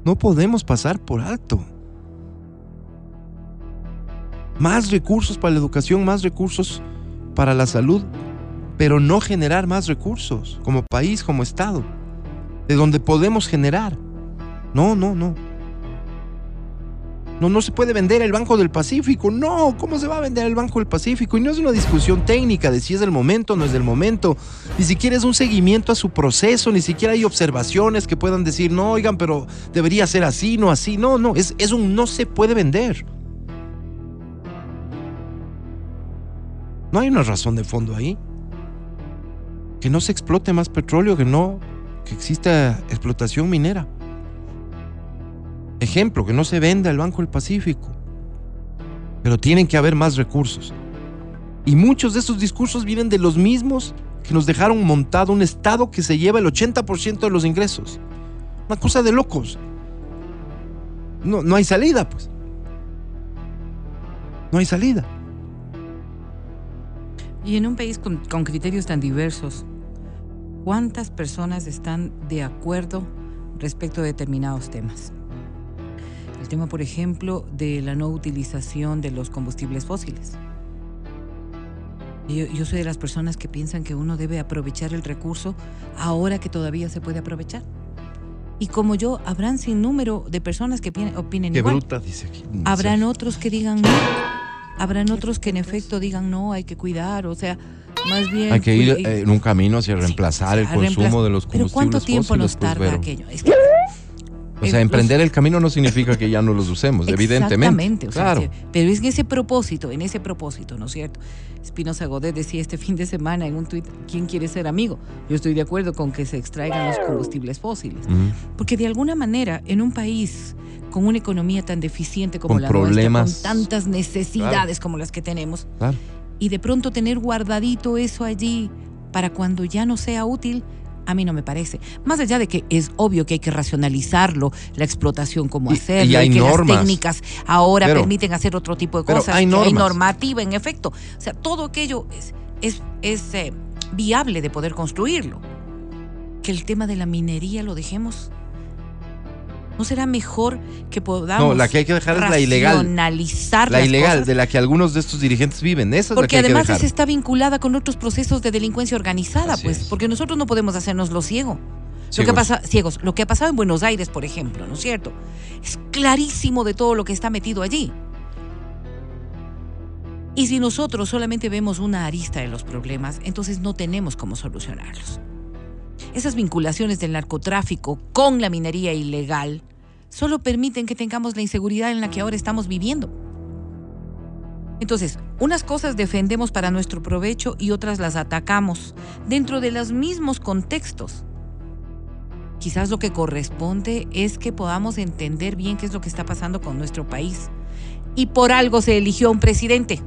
No podemos pasar por alto. Más recursos para la educación, más recursos para la salud, pero no generar más recursos como país, como Estado, de donde podemos generar. No, no, no. No, no se puede vender el Banco del Pacífico. No, ¿cómo se va a vender el Banco del Pacífico? Y no es una discusión técnica de si es el momento o no es el momento. Ni siquiera es un seguimiento a su proceso, ni siquiera hay observaciones que puedan decir, no, oigan, pero debería ser así, no así. No, no, es, es un no se puede vender. No hay una razón de fondo ahí. Que no se explote más petróleo, que no, que exista explotación minera. Ejemplo, que no se venda el Banco del Pacífico. Pero tienen que haber más recursos. Y muchos de esos discursos vienen de los mismos que nos dejaron montado un Estado que se lleva el 80% de los ingresos. Una cosa de locos. No, no hay salida, pues. No hay salida. Y en un país con, con criterios tan diversos, ¿cuántas personas están de acuerdo respecto a determinados temas? El tema, por ejemplo, de la no utilización de los combustibles fósiles. Yo, yo soy de las personas que piensan que uno debe aprovechar el recurso ahora que todavía se puede aprovechar. Y como yo, habrán sin número de personas que opinen, Qué igual. bruta, dice aquí. Habrán otros que digan no. Habrán otros que en efecto digan no, hay que cuidar. O sea, más bien. Hay que ir eh, en un camino hacia reemplazar el consumo reemplaz- de los Pero combustibles ¿cuánto tiempo fósiles, nos tarda aquello? Es que O sea, emprender el camino no significa que ya no los usemos, evidentemente. Exactamente, o sea, claro. pero es en ese propósito, en ese propósito, ¿no es cierto? Espinosa Godet decía este fin de semana en un tuit, ¿quién quiere ser amigo? Yo estoy de acuerdo con que se extraigan los combustibles fósiles, porque de alguna manera en un país con una economía tan deficiente como Con la problemas. nuestra, con tantas necesidades como las que tenemos, Claro. y de pronto tener guardadito eso allí para cuando ya no sea útil, a mí no me parece. Más allá de que es obvio que hay que racionalizarlo, la explotación, cómo hacerlo, y hay que normas. las técnicas ahora Pero- permiten hacer otro tipo de cosas, hay normativa en efecto. O sea, todo aquello es, es, es, eh, viable de poder construirlo. Que el tema de la minería lo dejemos. ¿No será mejor que podamos No, la que hay que dejar es la ilegal. La cosas? de la que algunos de estos dirigentes viven. Esa es la que Porque hay que además dejar. esa está vinculada con otros procesos de delincuencia organizada, Así pues, es. porque nosotros no podemos hacernos los ciegos. Lo que pasa, ciegos, lo que ha pasado en Buenos Aires, por ejemplo, ¿no es cierto? Es clarísimo de todo lo que está metido allí. Y si nosotros solamente vemos una arista de los problemas, entonces no tenemos cómo solucionarlos. Esas vinculaciones del narcotráfico con la minería ilegal solo permiten que tengamos la inseguridad en la que ahora estamos viviendo. Entonces, unas cosas defendemos para nuestro provecho y otras las atacamos dentro de los mismos contextos. Quizás lo que corresponde es que podamos entender bien qué es lo que está pasando con nuestro país. Y por algo se eligió un presidente.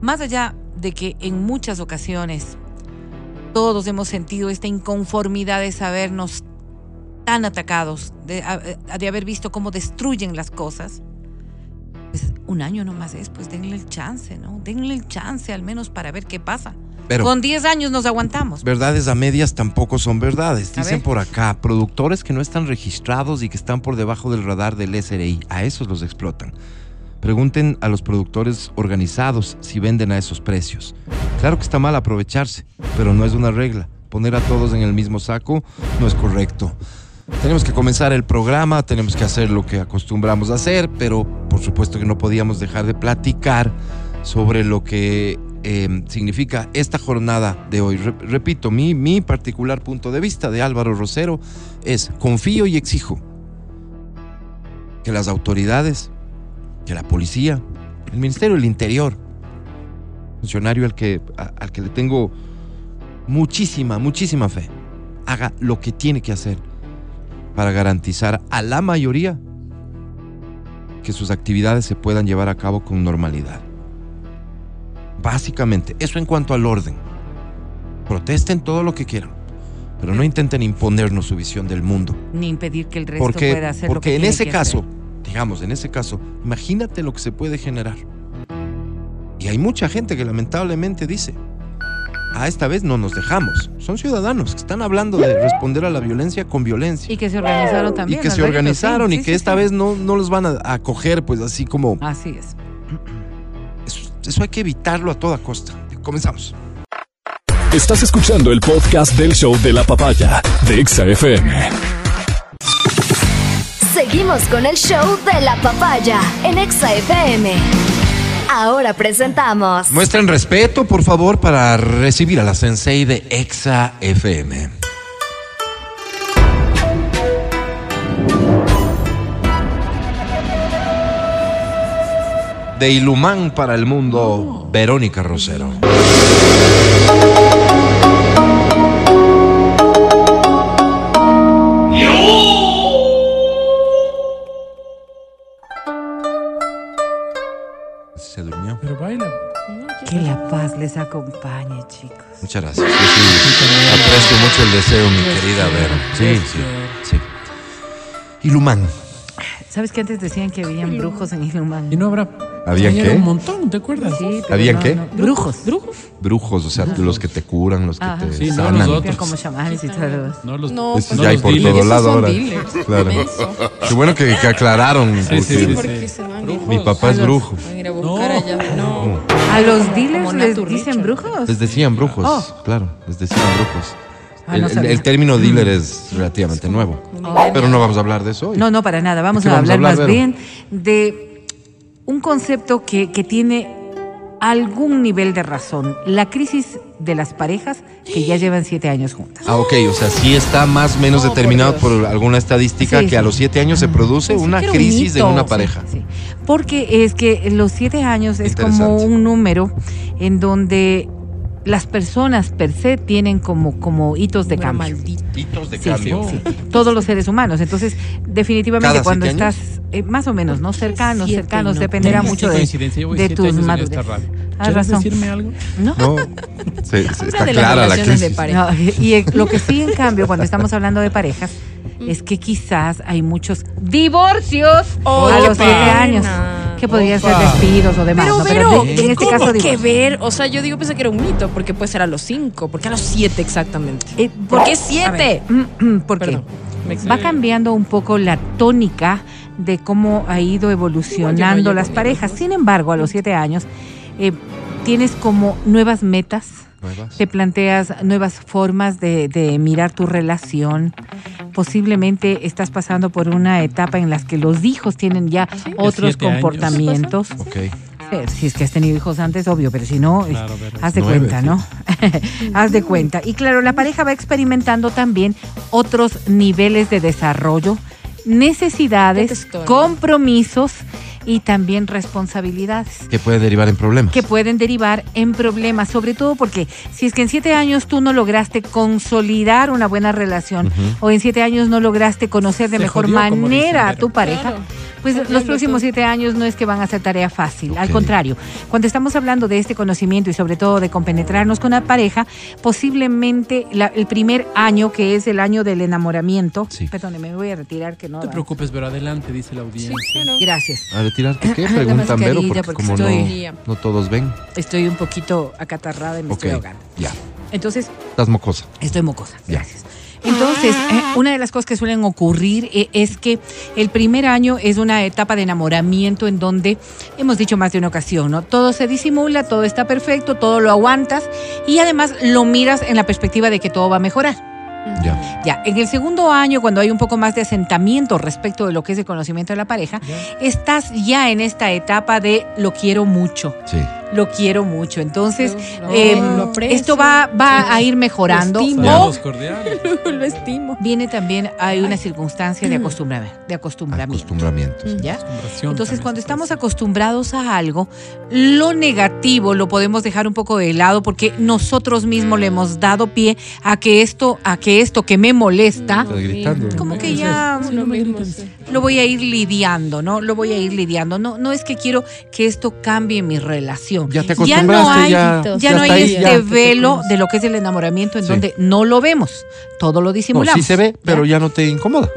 Más allá de que en muchas ocasiones todos hemos sentido esta inconformidad de sabernos tan atacados, de, de haber visto cómo destruyen las cosas, pues un año nomás es, pues denle el chance, ¿no? Denle el chance al menos para ver qué pasa. Pero Con 10 años nos aguantamos. verdades a medias tampoco son verdades. Dicen por acá, productores que no están registrados y que están por debajo del radar del SRI, a esos los explotan. Pregunten a los productores organizados si venden a esos precios. Claro que está mal aprovecharse, pero no es una regla. Poner a todos en el mismo saco no es correcto. Tenemos que comenzar el programa, tenemos que hacer lo que acostumbramos a hacer, pero por supuesto que no podíamos dejar de platicar sobre lo que eh, significa esta jornada de hoy. Re- repito, mi, mi particular punto de vista de Álvaro Rosero es confío y exijo que las autoridades, que la policía, el Ministerio del Interior, funcionario al que, a- al que le tengo muchísima, muchísima fe, haga lo que tiene que hacer para garantizar a la mayoría que sus actividades se puedan llevar a cabo con normalidad. Básicamente, eso en cuanto al orden. Protesten todo lo que quieran, pero no intenten imponernos su visión del mundo. Ni impedir que el resto Porque, pueda hacer lo porque que en tiene ese que caso, hacer. Digamos, en ese caso, imagínate lo que se puede generar. Y hay mucha gente que lamentablemente dice, ah, esta vez no nos dejamos. Son ciudadanos que están hablando de responder a la violencia con violencia. Y que se organizaron también. y que se organizaron sí, y sí, que sí, esta sí. vez no, no los van a acoger pues así como... Así es. Eso, eso hay que evitarlo a toda costa. Comenzamos. Estás escuchando el podcast del show de la papaya de Exa FM. Seguimos con el show de la papaya en Exa FM. Ahora presentamos Muestren respeto, por favor, para recibir a la sensei de Exa FM. De Ilumán para el mundo, Verónica Rosero. Les acompañe, chicos. Muchas gracias. Yo sí aprecio mucho el deseo, mi querida Vero. Sí, sí, sí. Ilumán. ¿Sabes que antes decían que habían brujos en Ilumán? Y no habrá. ¿Habían qué? Un montón, ¿te acuerdas? Sí, pero ¿Habían no, qué? no. Brujos. ¿Brujos? Brujos, o sea, los que te curan, los que Ajá. te Sí, no, sanan. los otros. como chamanes y todo. No los. No, Estos no ya hay por dealers. todo Esos lado ahora. Claro. Qué bueno que, que aclararon. Sí, sí, sí, Porque sí. se van Mi papá es brujo. Van a ir a buscar No. allá. No. ¿A los dealers les dicen brujos? Les decían brujos, Oh. claro, les decían brujos. Ah, el, no el- sabía. el término dealer es relativamente nuevo. Pero no vamos a hablar de eso hoy. No, no, para nada. Vamos ¿De a qué vamos a hablar hablar, más Vero? bien de un concepto que, que tiene algún nivel de razón. La crisis de las parejas que ya llevan siete años juntas. Ah, ok, o sea, sí está más o menos determinado por, alguna estadística Sí, que a los siete años se produce una un crisis mito. una pareja. Sí, porque es que los siete años es como un número en donde las personas per se tienen como, como hitos de cambio. maldito. Hitos de Sí, cambio. sí. Todos los seres humanos. Entonces, definitivamente ¿Cada cuando estás eh, más o menos, ¿no? Cercanos, Siete, cercanos, no. dependerá mucho de, de tus madurez. Has ¿Quieres razón. decirme algo? ¿No? No, se- se- está de clara la de. No, y eh, lo que sí, en cambio, cuando estamos hablando de parejas, es que quizás hay muchos divorcios Oh, a los siete años, que podrían ser despidos o demás. Pero, ¿no? pero, de- ¿qué en este caso, que ver? O sea, yo digo, pensé que era un mito, porque puede ser a los cinco, porque a los siete exactamente. Eh, ¿Por qué siete? Porque Perdón. Va cambiando un poco la tónica de cómo ha ido evolucionando yo las parejas. ¿no? Sin embargo, a los siete años eh, tienes como nuevas metas, Nuevas. te planteas nuevas formas de, de mirar tu relación. Posiblemente estás pasando por una etapa en la que los hijos tienen ya otros comportamientos. Si es que has tenido hijos antes, obvio, pero si no, Claro, haz de Nueve, cuenta, sí. ¿no? haz de cuenta. Y claro, la pareja va experimentando también otros niveles de desarrollo necesidades, compromisos y también responsabilidades Que puede derivar en problemas. que pueden derivar en problemas, sobre todo porque si es que en siete años tú no lograste consolidar una buena relación o en siete años no lograste conocer de Se mejor manera a tu pareja, Claro. Pues los próximos tú. siete años no es que van a ser tarea fácil, al contrario, cuando estamos hablando de este conocimiento y sobre todo de compenetrarnos con la pareja, posiblemente la- el primer año, que es el año del enamoramiento, Sí. perdóneme, me voy a retirar que no... No te preocupes, pero adelante, dice la audiencia. Gracias. ¿A retirarte qué? Preguntan, Vero, porque, porque como estoy- no, no todos ven. Estoy un poquito acatarrada y me Ok, estoy ahogando. ya. Entonces, Estás mocosa. Estoy mocosa. Ya. Entonces, eh, una de las cosas que suelen ocurrir eh, es que el primer año es una etapa de enamoramiento en donde hemos dicho más de una ocasión, ¿no? Todo se disimula, todo está perfecto, todo lo aguantas y además lo miras en la perspectiva de que todo va a mejorar. Ya. Ya, en el segundo año, cuando hay un poco más de asentamiento respecto de lo que es el conocimiento de la pareja, estás ya en esta etapa de lo quiero mucho, Sí. lo quiero mucho. Entonces, Lo- lo- eh, lo esto va, va a ir mejorando. Lo estimo. O. Lo estimo. viene también, hay una circunstancia de, acostumbra- de acostumbramiento. Acostumbramiento. sí. ¿Ya? Acostumbración Entonces, cuando estamos acostumbrados a algo, lo negativo lo podemos dejar un poco de lado porque nosotros mismos le hemos dado pie a que esto, a que esto que me molesta, como que ya no lo voy a ir lidiando, ¿no? Lo voy a ir lidiando. No, no es que quiero que esto cambie mi relación. Ya te Ya no acostumbraste, hay, ya, ya ya no hay ahí, este ya. velo de lo que es el enamoramiento en Sí. donde no lo vemos, todo lo No, disimulamos. sí se ve, pero ya no te incomoda.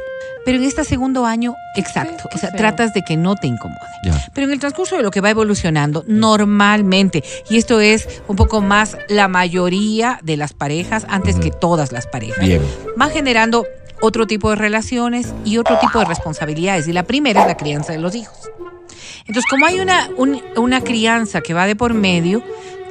Pero en este segundo año, exacto, qué o sea, feo. tratas de que no te incomode. Ya. Pero en el transcurso de lo que va evolucionando, normalmente, y esto es un poco más la mayoría de las parejas, antes que todas las parejas, Bien. van generando otro tipo de relaciones y otro tipo de responsabilidades. Y la primera es la crianza de los hijos. Entonces, como hay una, un- una crianza que va de por medio,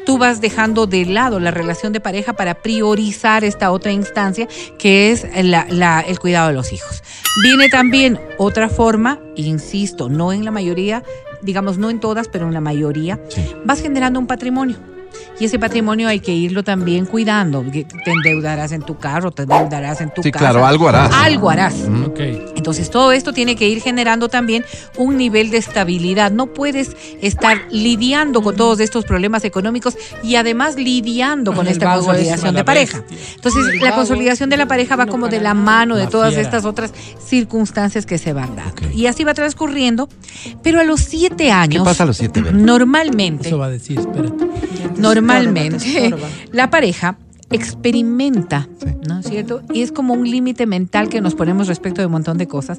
tú vas dejando de lado la relación de pareja para priorizar esta otra instancia que es la- la- el cuidado de los hijos. Viene también otra forma, insisto, no en la mayoría, digamos no en todas, pero en la mayoría, Sí. vas generando un patrimonio. Y ese patrimonio hay que irlo también cuidando. Que Te endeudarás en tu carro, te endeudarás en tu Sí, casa. claro, algo harás. Algo harás. Ujú. Ok. Entonces todo esto tiene que ir generando también un nivel de estabilidad. No puedes estar lidiando con todos estos problemas económicos y además lidiando con El esta consolidación de pareja. bestia. Entonces El la consolidación de la pareja va no como de la mano de todas fiera. estas otras circunstancias que se van dando. Ok. Y así va transcurriendo. Pero a los siete ¿Qué años, pasa a los siete, Vero? normalmente, Eso va a decir, espérate. Normalmente Te estorba, te estorba. la pareja experimenta, Sí. ¿no es cierto? Y es como un límite mental que nos ponemos respecto de un montón de cosas.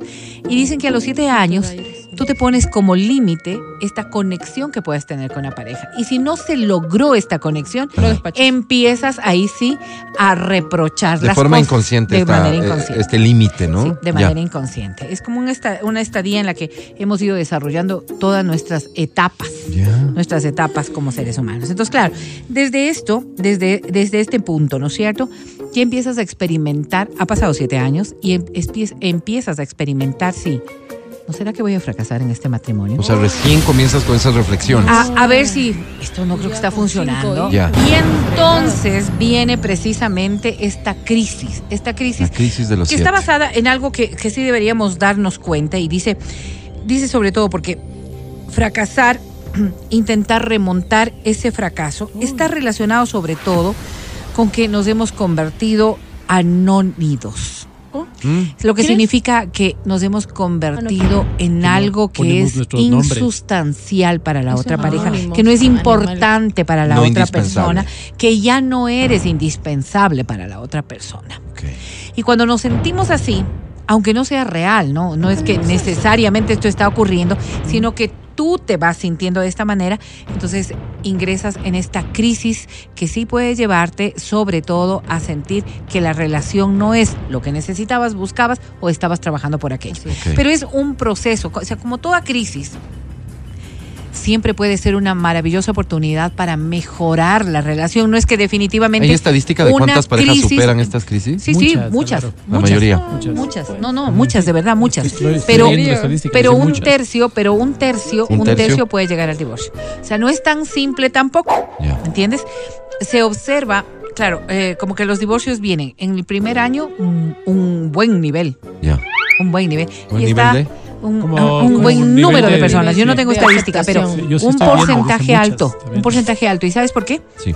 Y dicen que a los siete años tú te pones como límite esta conexión que puedes tener con la pareja. Y si no se logró esta conexión, empiezas ahí sí a reprochar De las forma cosas. inconsciente, De manera eh, inconsciente. este límite, ¿no? Sí, de Ya. manera inconsciente. Es como una estadía en la que hemos ido desarrollando todas nuestras etapas Ya. nuestras etapas como seres humanos. Entonces, claro, desde esto, desde, desde este punto, ¿no es cierto? Ya empiezas a experimentar, ha pasado siete años, y em- empiezas a experimentar, sí, ¿no será que voy a fracasar en este matrimonio? O sea, recién comienzas con esas reflexiones. a, a ver si esto no creo que está funcionando. Ya. Y entonces viene precisamente esta crisis, esta crisis La crisis de los que siete. está basada en algo que, que sí deberíamos darnos cuenta y dice, dice sobre todo porque fracasar, intentar remontar ese fracaso, está relacionado sobre todo con que nos hemos convertido anónidos. Mm, Lo que ¿Crees? significa que nos hemos convertido en no algo que es nombres. insustancial para la Eso otra pareja, que no es importante para la No otra persona, que ya no eres indispensable para la otra persona. Y cuando nos sentimos así, aunque no sea real, ¿no? No es que necesariamente esto está ocurriendo, sino que tú te vas sintiendo de esta manera, entonces ingresas en esta crisis que sí puede llevarte sobre todo a sentir que la relación no es lo que necesitabas, buscabas o estabas trabajando por aquello. Pero es un proceso, o sea, como toda crisis, siempre puede ser una maravillosa oportunidad para mejorar la relación. No es que definitivamente ¿Hay estadística de cuántas parejas crisis- superan estas crisis? Sí, sí, Muchas. La mayoría. Muchas. Muchas. No, no, muchas, de verdad, muchas. Pero, pero un tercio, pero un tercio, ¿Un un tercio? puede llegar al divorcio. O sea, no es tan simple tampoco. Ya. ¿Entiendes? Se observa, claro, eh, como que los divorcios vienen en el primer año un, un buen nivel. Ya. un buen nivel. ¿Buen y nivel está de? Un, Como- un como buen un número de, de- personas. Yo no tengo estadística, pero. Sí, sí un viendo, porcentaje muchas alto. Un porcentaje alto. ¿Y sabes por qué? Sí.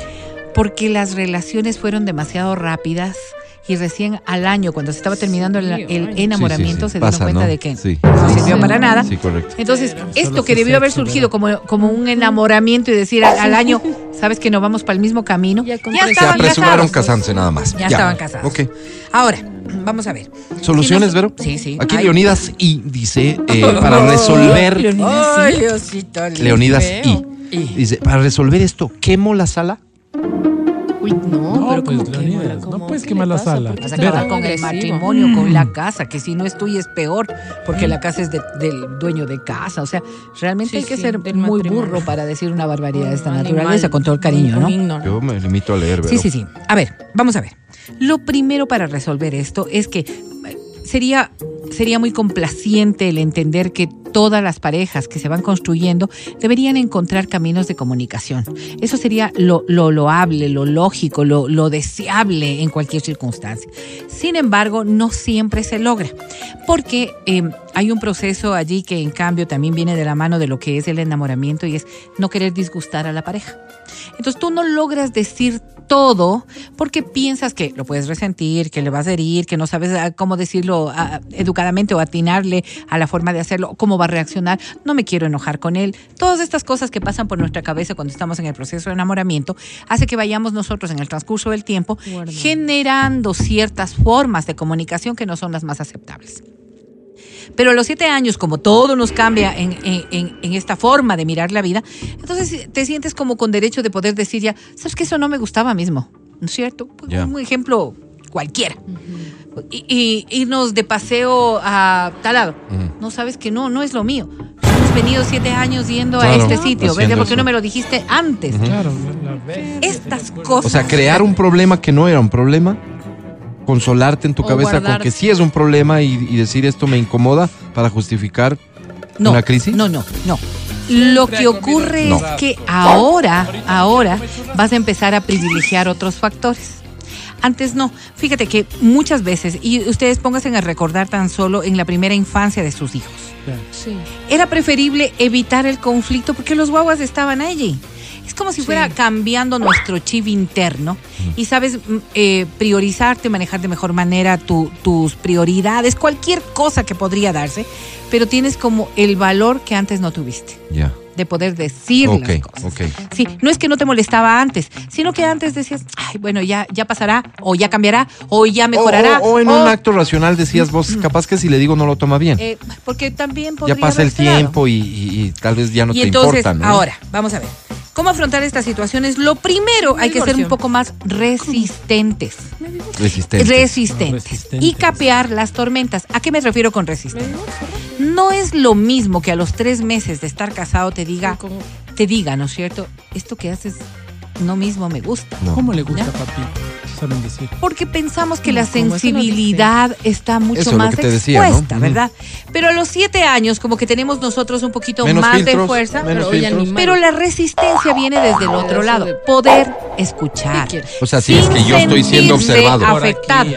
Porque las relaciones fueron demasiado rápidas y recién al año, cuando se estaba terminando el, Sí, el ay. enamoramiento, Sí, sí, sí. se dieron Pasa, cuenta ¿no? de que Sí. no sirvió para nada. Sí, correcto. Entonces, Pero- esto que debió haber surgido como, como un enamoramiento y decir al, al año, sabes que nos vamos para el mismo camino, Ya Se apresuraron casados. casándose nada más. Ya estaban casados. Ahora, vamos a ver. ¿Soluciones, Vero? no- sí, sí. Aquí Ay. Leonidas I dice, eh, para resolver... Ay, Diosito lindo. Leonidas. I. Dice, para resolver esto, ¿quemo la sala? Uy, no, No, pero pues, que Leonidas, ¿cómo? no puedes ¿Qué quemar la sala. ¿Por qué Vas a acabar con el matrimonio, con la casa, que si no es tuya es peor, porque la casa es de- del dueño de casa. O sea, realmente Sí, hay que sí, ser muy matrimonio. burro para decir una barbaridad de esta Animal. naturaleza, con todo el cariño, ¿no? Yo me limito a leer, Vero. Sí, sí, sí. A ver, vamos a ver. Lo primero para resolver esto es que sería, sería muy complaciente el entender que todas las parejas que se van construyendo deberían encontrar caminos de comunicación. Eso sería lo, lo loable, lo lógico, lo, lo deseable en cualquier circunstancia. Sin embargo, no siempre se logra, porque eh, hay un proceso allí que en cambio también viene de la mano de lo que es el enamoramiento y es no querer disgustar a la pareja. Entonces tú no logras decir todo porque piensas que lo puedes resentir, que le vas a herir, que no sabes ah, cómo decirlo ah, educadamente o atinarle a la forma de hacerlo, cómo va a reaccionar, no me quiero enojar con él. Todas estas cosas que pasan por nuestra cabeza cuando estamos en el proceso de enamoramiento hace que vayamos nosotros en el transcurso del tiempo generando ciertas formas de comunicación que no son las más aceptables. Pero a los siete años, como todo nos cambia en, en- en- esta forma de mirar la vida, entonces te sientes como con derecho de poder decir ya, sabes que eso no me gustaba mismo, ¿no es cierto? Pues Ya. Un ejemplo cualquiera. y, y irnos de paseo a tal lado. Ujú. No sabes que no, no es lo mío. Hemos venido siete años yendo a Claro, este sitio, ¿verdad? haciendo ¿Por qué no me lo dijiste antes? Claro, la ve- Estas cosas. O sea, crear un problema que no era un problema, consolarte en tu O cabeza con que sí es un problema y, y decir esto me incomoda para justificar no, una crisis. No, no, no. Lo que ocurre No. es que ahora, ahora vas a empezar a privilegiar otros factores. Antes no. Fíjate que muchas veces, y ustedes pónganse a recordar tan solo en la primera infancia de sus hijos, Sí. era preferible evitar el conflicto porque los guaguas estaban allí. Es como si fuera cambiando nuestro chip interno y sabes mm, eh, priorizarte, manejar de mejor manera tu- tus prioridades, cualquier cosa que podría darse, pero tienes como el valor que antes no tuviste Ya. de poder decir Ok, las cosas. ok. Sí, no es que no te molestaba antes, sino que antes decías, ay, bueno, ya, ya pasará, o ya cambiará, o ya mejorará. O, o- o en o- un acto racional decías vos, capaz que si le digo no lo toma bien. eh, porque también ya podría pasa el tiempo y, y- y tal vez ya no y te entonces, importa, ¿no? ahora, vamos a ver. ¿Cómo afrontar estas situaciones? Lo primero, hay que ser un poco más resistentes. Resistente. Resistentes. Resistentes. Y capear las tormentas. ¿A qué me refiero con resistente? No es lo mismo que a los tres meses de estar casado te diga, te diga, ¿no es cierto? Esto que haces no mismo me gusta. No. ¿Cómo le gusta, ¿Ya? papi? Saben decir. Porque pensamos que No, la sensibilidad está mucho Eso, más expuesta. ¿verdad? Pero a los siete años, como que tenemos nosotros un poquito Menos más de fuerza. menos Pero. Pero la resistencia viene desde el otro lado. de- Poder escuchar. O sea, si es que yo estoy siendo observado. Afectado.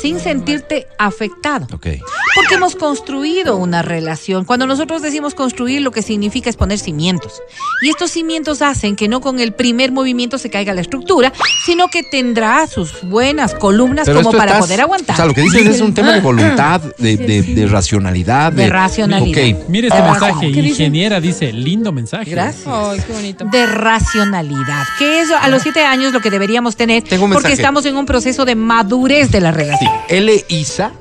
Sin sentirte afectado. Porque hemos construido una relación. Cuando nosotros decimos construir, lo que significa es poner cimientos. Y estos cimientos hacen que no con el primer movimiento se caiga la estructura, sino que tendrá sus buenas columnas como para estás- poder aguantar. O sea, lo que dices es un tema de voluntad, de, de- de racionalidad. De racionalidad. Ok. Mire este Ah, mensaje, ingeniera dice, lindo mensaje. Gracias. Ay, qué bonito. de racionalidad, que eso a los siete años lo que deberíamos tener, Tengo un porque estamos en un proceso de madurez la relación. L. Isa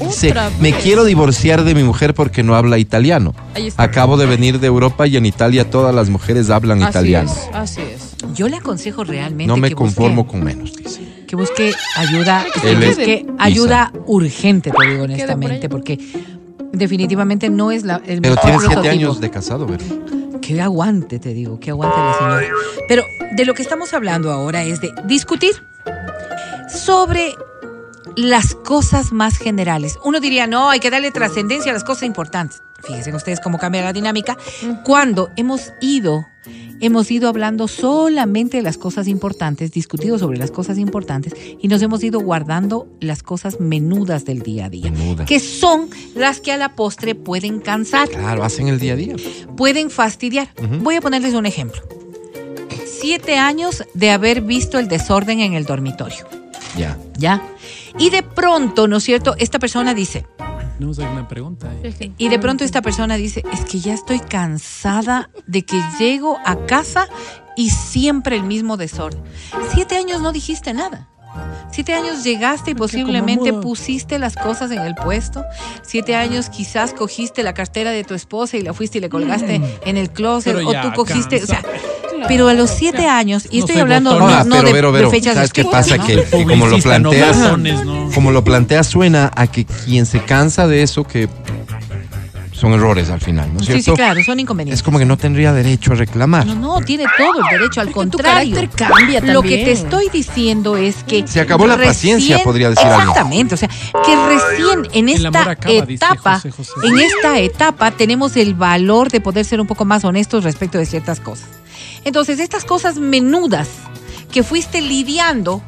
dice, me quiero divorciar de mi mujer porque no habla italiano. Acabo de venir de Europa y en Italia todas las mujeres hablan Así italiano. es, así es. Yo le aconsejo realmente No me que conformo busque, con menos, dice. que busque ayuda, que busque ayuda urgente, te digo honestamente, porque definitivamente no es la, el Pero mejor tiene siete prototipo. años de casado, ¿verdad? Que aguante, te digo, que aguante la señora. Pero de lo que estamos hablando ahora es de discutir sobre las cosas más generales. Uno diría, no, hay que darle trascendencia a las cosas importantes. Fíjense ustedes cómo cambia la dinámica. Cuando hemos ido hemos ido hablando solamente de las cosas importantes, discutido sobre las cosas importantes y nos hemos ido guardando las cosas menudas del día a día, Menudas. que son las que a la postre pueden cansar, Claro, hacen el día a día. pueden fastidiar. Voy a ponerles un ejemplo. Siete años de haber visto el desorden en el dormitorio, Ya. ¿ya? Y de pronto, ¿no es cierto? Esta persona dice, Tenemos alguna pregunta. eh. Y de pronto esta persona dice, es que ya estoy cansada de que llego a casa y siempre el mismo desorden. Siete años no dijiste nada. Siete años llegaste y posiblemente pusiste las cosas en el puesto. Siete años quizás cogiste la cartera de tu esposa y la fuiste y le colgaste en el closet. Mm. Pero o ya, tú cogiste, o sea. Pero a los siete años, y No estoy hablando no, Ah, no pero, de, Vero, de Vero, fechas ¿sabes qué pasa? ¿no? Que, que como lo planteas, botones, no. como lo planteas suena a que quien se cansa de eso que son errores al final, ¿no es Sí, cierto? sí, claro, son inconvenientes. Es como que no tendría derecho a reclamar. No, no, tiene todo el derecho, al tu contrario. carácter cambia Lo que también. te estoy diciendo es que. Se acabó la paciencia, podría decir. Exactamente, o sea, que recién en esta acaba, etapa, José José. en esta etapa, tenemos el valor de poder ser un poco más honestos respecto de ciertas cosas. Entonces, estas cosas menudas que fuiste lidiando,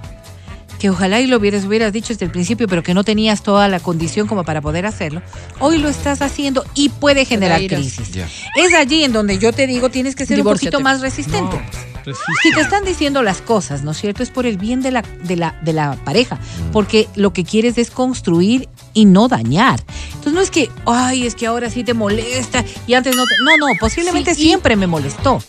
que ojalá y lo hubieras, hubieras dicho desde el principio, pero que no tenías toda la condición como para poder hacerlo, hoy lo estás haciendo y puede generar crisis. Es allí en donde yo te digo, tienes que ser Divórciate. un poquito más resistente. Resiste. Si te están diciendo las cosas, ¿no es cierto? Es por el bien de la, de la, de la pareja, porque lo que quieres es construir y no dañar. Entonces no es que, ay, es que ahora sí te molesta y antes no te... No, no, posiblemente Sí, y- siempre me molestó.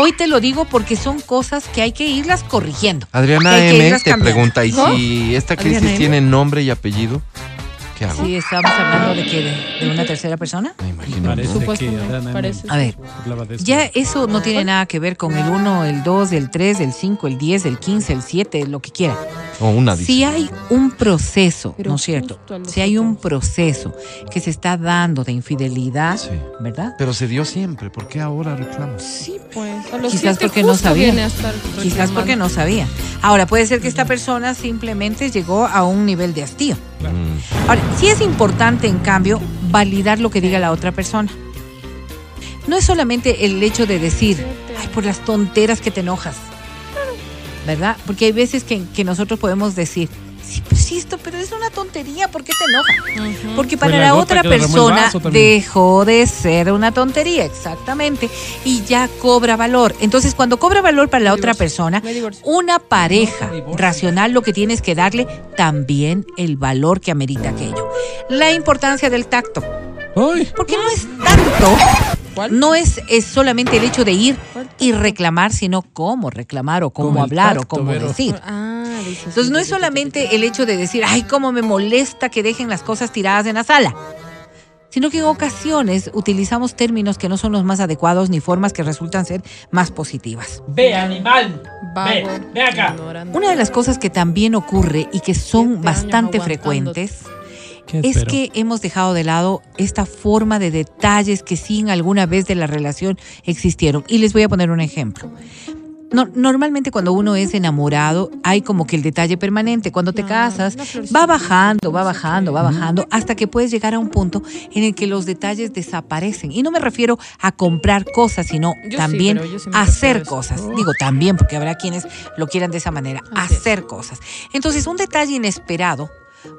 Hoy te lo digo porque son cosas que hay que irlas corrigiendo. Adriana que hay que M irlas te cambiando. pregunta, ¿y ¿No? si esta crisis Adriana M? tiene nombre y apellido? ¿Qué hago? Sí, estamos hablando de que de, de una tercera persona. Me imagino. Parece que Adriana parece. M A ver. Ya eso no tiene nada que ver con el 1, el 2, el 3, el 5, el 10, el 15, el 7, lo que quiera. O una dice. Si hay un proceso, Pero ¿no es cierto? Si hay un proceso que se está dando de infidelidad, Sí. ¿verdad? Pero se dio siempre, ¿por qué ahora reclamos? Sí, pues. A los Quizás porque no sabía. Quizás porque no sabía. Ahora, puede ser que esta persona simplemente llegó a un nivel de hastío. Mm. Ahora, sí es importante, en cambio, validar lo que diga la otra persona. No es solamente el hecho de decir, ay, por las tonteras que te enojas. ¿Verdad? Porque hay veces que, que nosotros podemos decir, sí, pues sí, esto, pero es una tontería, ¿por qué te enoja? Ujú. Porque Fue para la otra persona dejó de ser una tontería, exactamente, y ya cobra valor. Entonces, cuando cobra valor para la Me otra divorcio, persona, una pareja No, racional lo que tienes que darle también el valor que amerita aquello. La importancia del tacto, Ay, porque no es tanto, ¿Cuál? no es, es solamente el hecho de ir ¿Cuál y reclamar, sino cómo reclamar o cómo hablar tacto, o cómo decir. Ah, dices. Entonces no es solamente el hecho de decir, ay, cómo me molesta que dejen las cosas tiradas en la sala, sino que en ocasiones utilizamos términos que no son los más adecuados ni formas que resultan ser más positivas. Ve, animal. Vago, Ve, ve acá. ignorante. Una de las cosas que también ocurre y que son bastante frecuentes ¿qué es que hemos dejado de lado esta forma de detalles que sí en alguna vez de la relación existieron. Y les voy a poner un ejemplo. No- normalmente cuando uno es enamorado hay como que el detalle permanente. Cuando te casas va bajando, va bajando, va bajando hasta que puedes llegar a un punto en el que los detalles desaparecen. Y no me refiero a comprar cosas, sino Yo también sí hacer eso. cosas. Digo también porque habrá quienes lo quieran de esa manera, Así es. hacer cosas. Entonces un detalle inesperado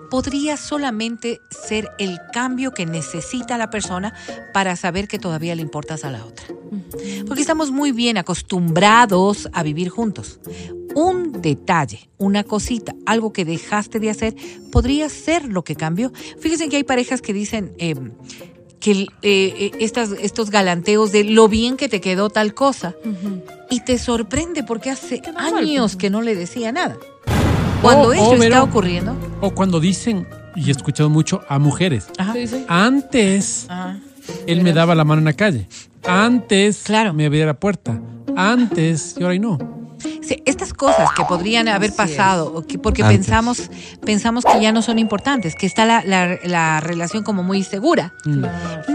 podría solamente ser el cambio que necesita la persona para saber que todavía le importas a la otra. Porque estamos muy bien acostumbrados a vivir juntos. Un detalle, una cosita, algo que dejaste de hacer, podría ser lo que cambió. Fíjense que hay parejas que dicen eh, que eh, eh, estas, estos galanteos de lo bien que te quedó tal cosa y te sorprende porque hace años que no le decía nada. Cuando O- eso o, está ocurriendo, O cuando dicen, y he escuchado mucho a mujeres, ajá, Sí, sí. antes ajá. él me daba la mano en la calle, antes Claro. me abría la puerta, antes y ahora y no. Sí, estas cosas que podrían haber Así pasado, o que- porque Antes. pensamos, pensamos que ya no son importantes, que está la, la- la relación como muy segura. Mm.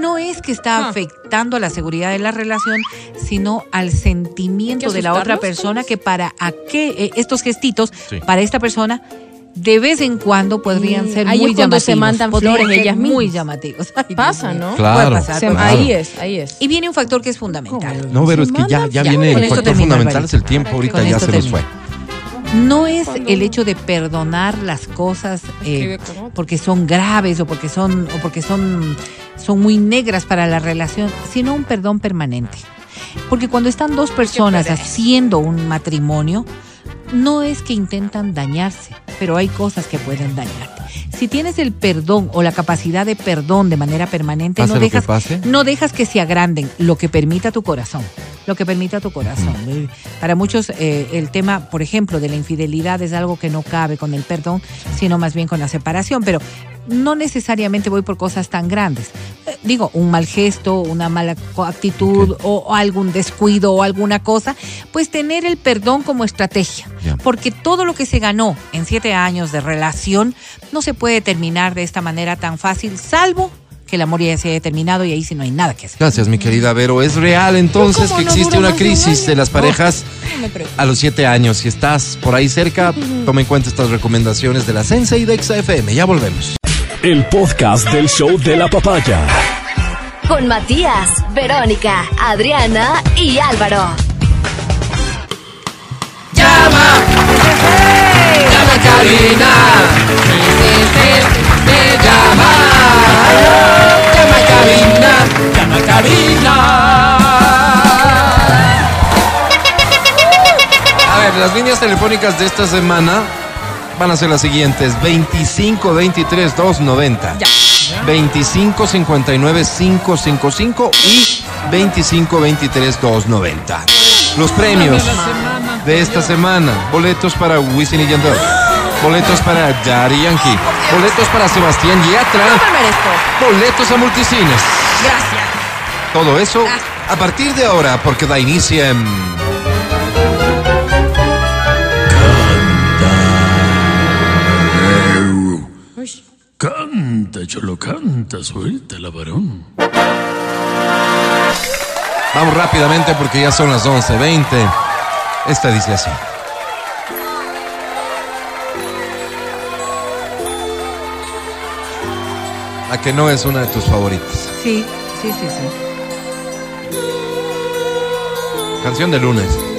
No es que está Ah. afectando a la seguridad de la relación, sino al sentimiento ¿Hay que de la otra persona todos? que para a qué eh, estos gestitos, Sí. para esta persona, de vez en cuando podrían ser Ahí muy es cuando llamativos. se mandan flores ellas Muy mismas. llamativos. Ay, Dios Pasa. ¿no? Claro. Puede pasar, Se- ahí es, ahí es. Y viene un factor que es fundamental. No, pero es que ya, ya Ya, viene con el esto factor fundamental, es el tiempo, ahorita Con ya esto se nos fue. No es el hecho de perdonar las cosas eh, porque son graves o porque son o porque son son muy negras para la relación, sino un perdón permanente. Porque cuando están dos personas haciendo un matrimonio, no es que intentan dañarse, pero hay cosas que pueden dañarte. Si tienes el perdón o la capacidad de perdón de manera permanente, Pase que no dejas que se agranden, lo que permita tu corazón, lo que permita tu corazón. Eh, Para muchos eh, el tema, por ejemplo, de la infidelidad es algo que no cabe con el perdón, sino más bien con la separación, pero no necesariamente voy por cosas tan grandes. Eh, digo, un mal gesto, una mala actitud o, o algún descuido o alguna cosa, pues tener el perdón como estrategia. Porque todo lo que se ganó en siete años de relación no se puede terminar de esta manera tan fácil, salvo que el amor ya se haya terminado y ahí sí no hay nada que hacer. Gracias, mi querida Vero. ¿Es real entonces ¿Cómo que no existe una más de un crisis de las parejas No a los siete años? Si estás por ahí cerca, toma en cuenta estas recomendaciones de la Sense y de XFM. Ya volvemos. El podcast del show de la papaya. Con Matías, Verónica, Adriana y Álvaro. A ver, las líneas telefónicas de esta semana van a ser las siguientes: 25 23 290, 25 59 555 y 25 23 290. Los premios de esta semana: boletos para Wisin y Yandel, boletos para Daddy Yankee, boletos para Sebastián Yatra, boletos a multicines. Gracias. Todo eso a partir de ahora, porque da inicio en. Canta, cholo, canta, suelta la varón. Vamos rápidamente porque ya son las 11.20. Esta dice así. A que no es una de tus favoritas. Sí, sí, sí, sí. Canción de lunes.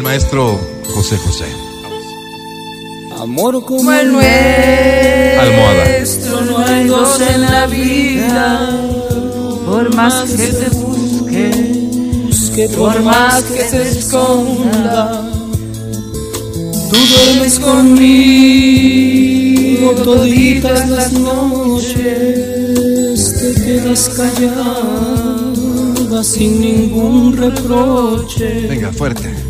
El maestro José José. Amor como el nuestro, Almohada. no hay dos en la vida. Por más que te busque, busque por más que se esconda. Tú duermes conmigo toditas las noches. Te quedas callada sin ningún reproche. Venga, fuerte.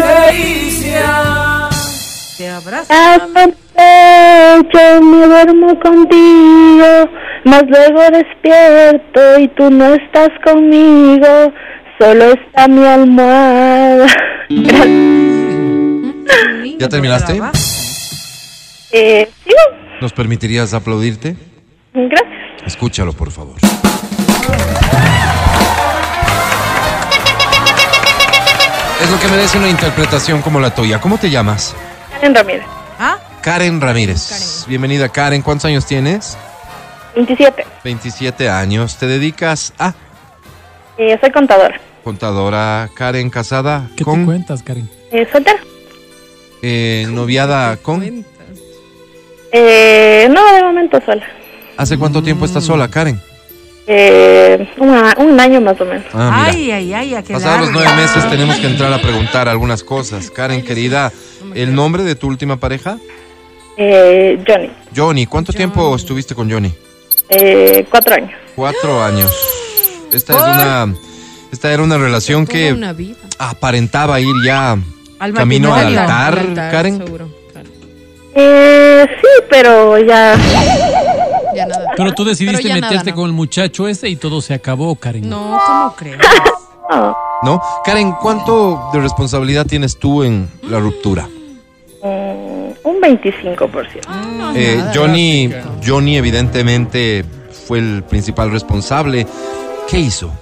caricia. Te abrazo. Hasta el pecho me duermo contigo, mas luego despierto y tú no estás conmigo, solo está mi almohada. ¿Ya terminaste? eh, sí, ¿Nos permitirías aplaudirte? gracias. Escúchalo, por favor. Es lo que merece una interpretación como la tuya. ¿Cómo te llamas? Karen Ramírez, ¿Ah? Karen Ramírez. Bienvenida, Karen. ¿Cuántos años tienes? 27. 27 años. ¿Te dedicas a Eh, soy contadora. contadora? Karen, casada ¿Qué te con cuentas, Karen? Eh, ¿Soltera? eh, noviada con. Eh, no, de momento sola. ¿Hace cuánto tiempo estás sola, Karen? Eh, una- un año más o menos. Ah. Ay, ay, ay, a Pasados los nueve meses tenemos que entrar a preguntar algunas cosas. Karen, querida, ¿el nombre de tu última pareja? Eh, Johnny, Johnny. ¿Cuánto tiempo estuviste con Johnny? eh, cuatro años. Cuatro años. Esta es una esta era una relación Toda que una vida. aparentaba ir ya Al camino al matrimonio. altar, Al altar, Karen. seguro, claro. Eh, sí, pero ya. Pero tú decidiste Pero ya nada, meterte ¿no? con el muchacho ese y todo se acabó, Karen. No, ¿cómo crees? No, ¿No? Karen, ¿cuánto de responsabilidad tienes tú en la ruptura? mm, un 25%. Eh, Johnny, Johnny evidentemente fue el principal responsable. ¿Qué hizo?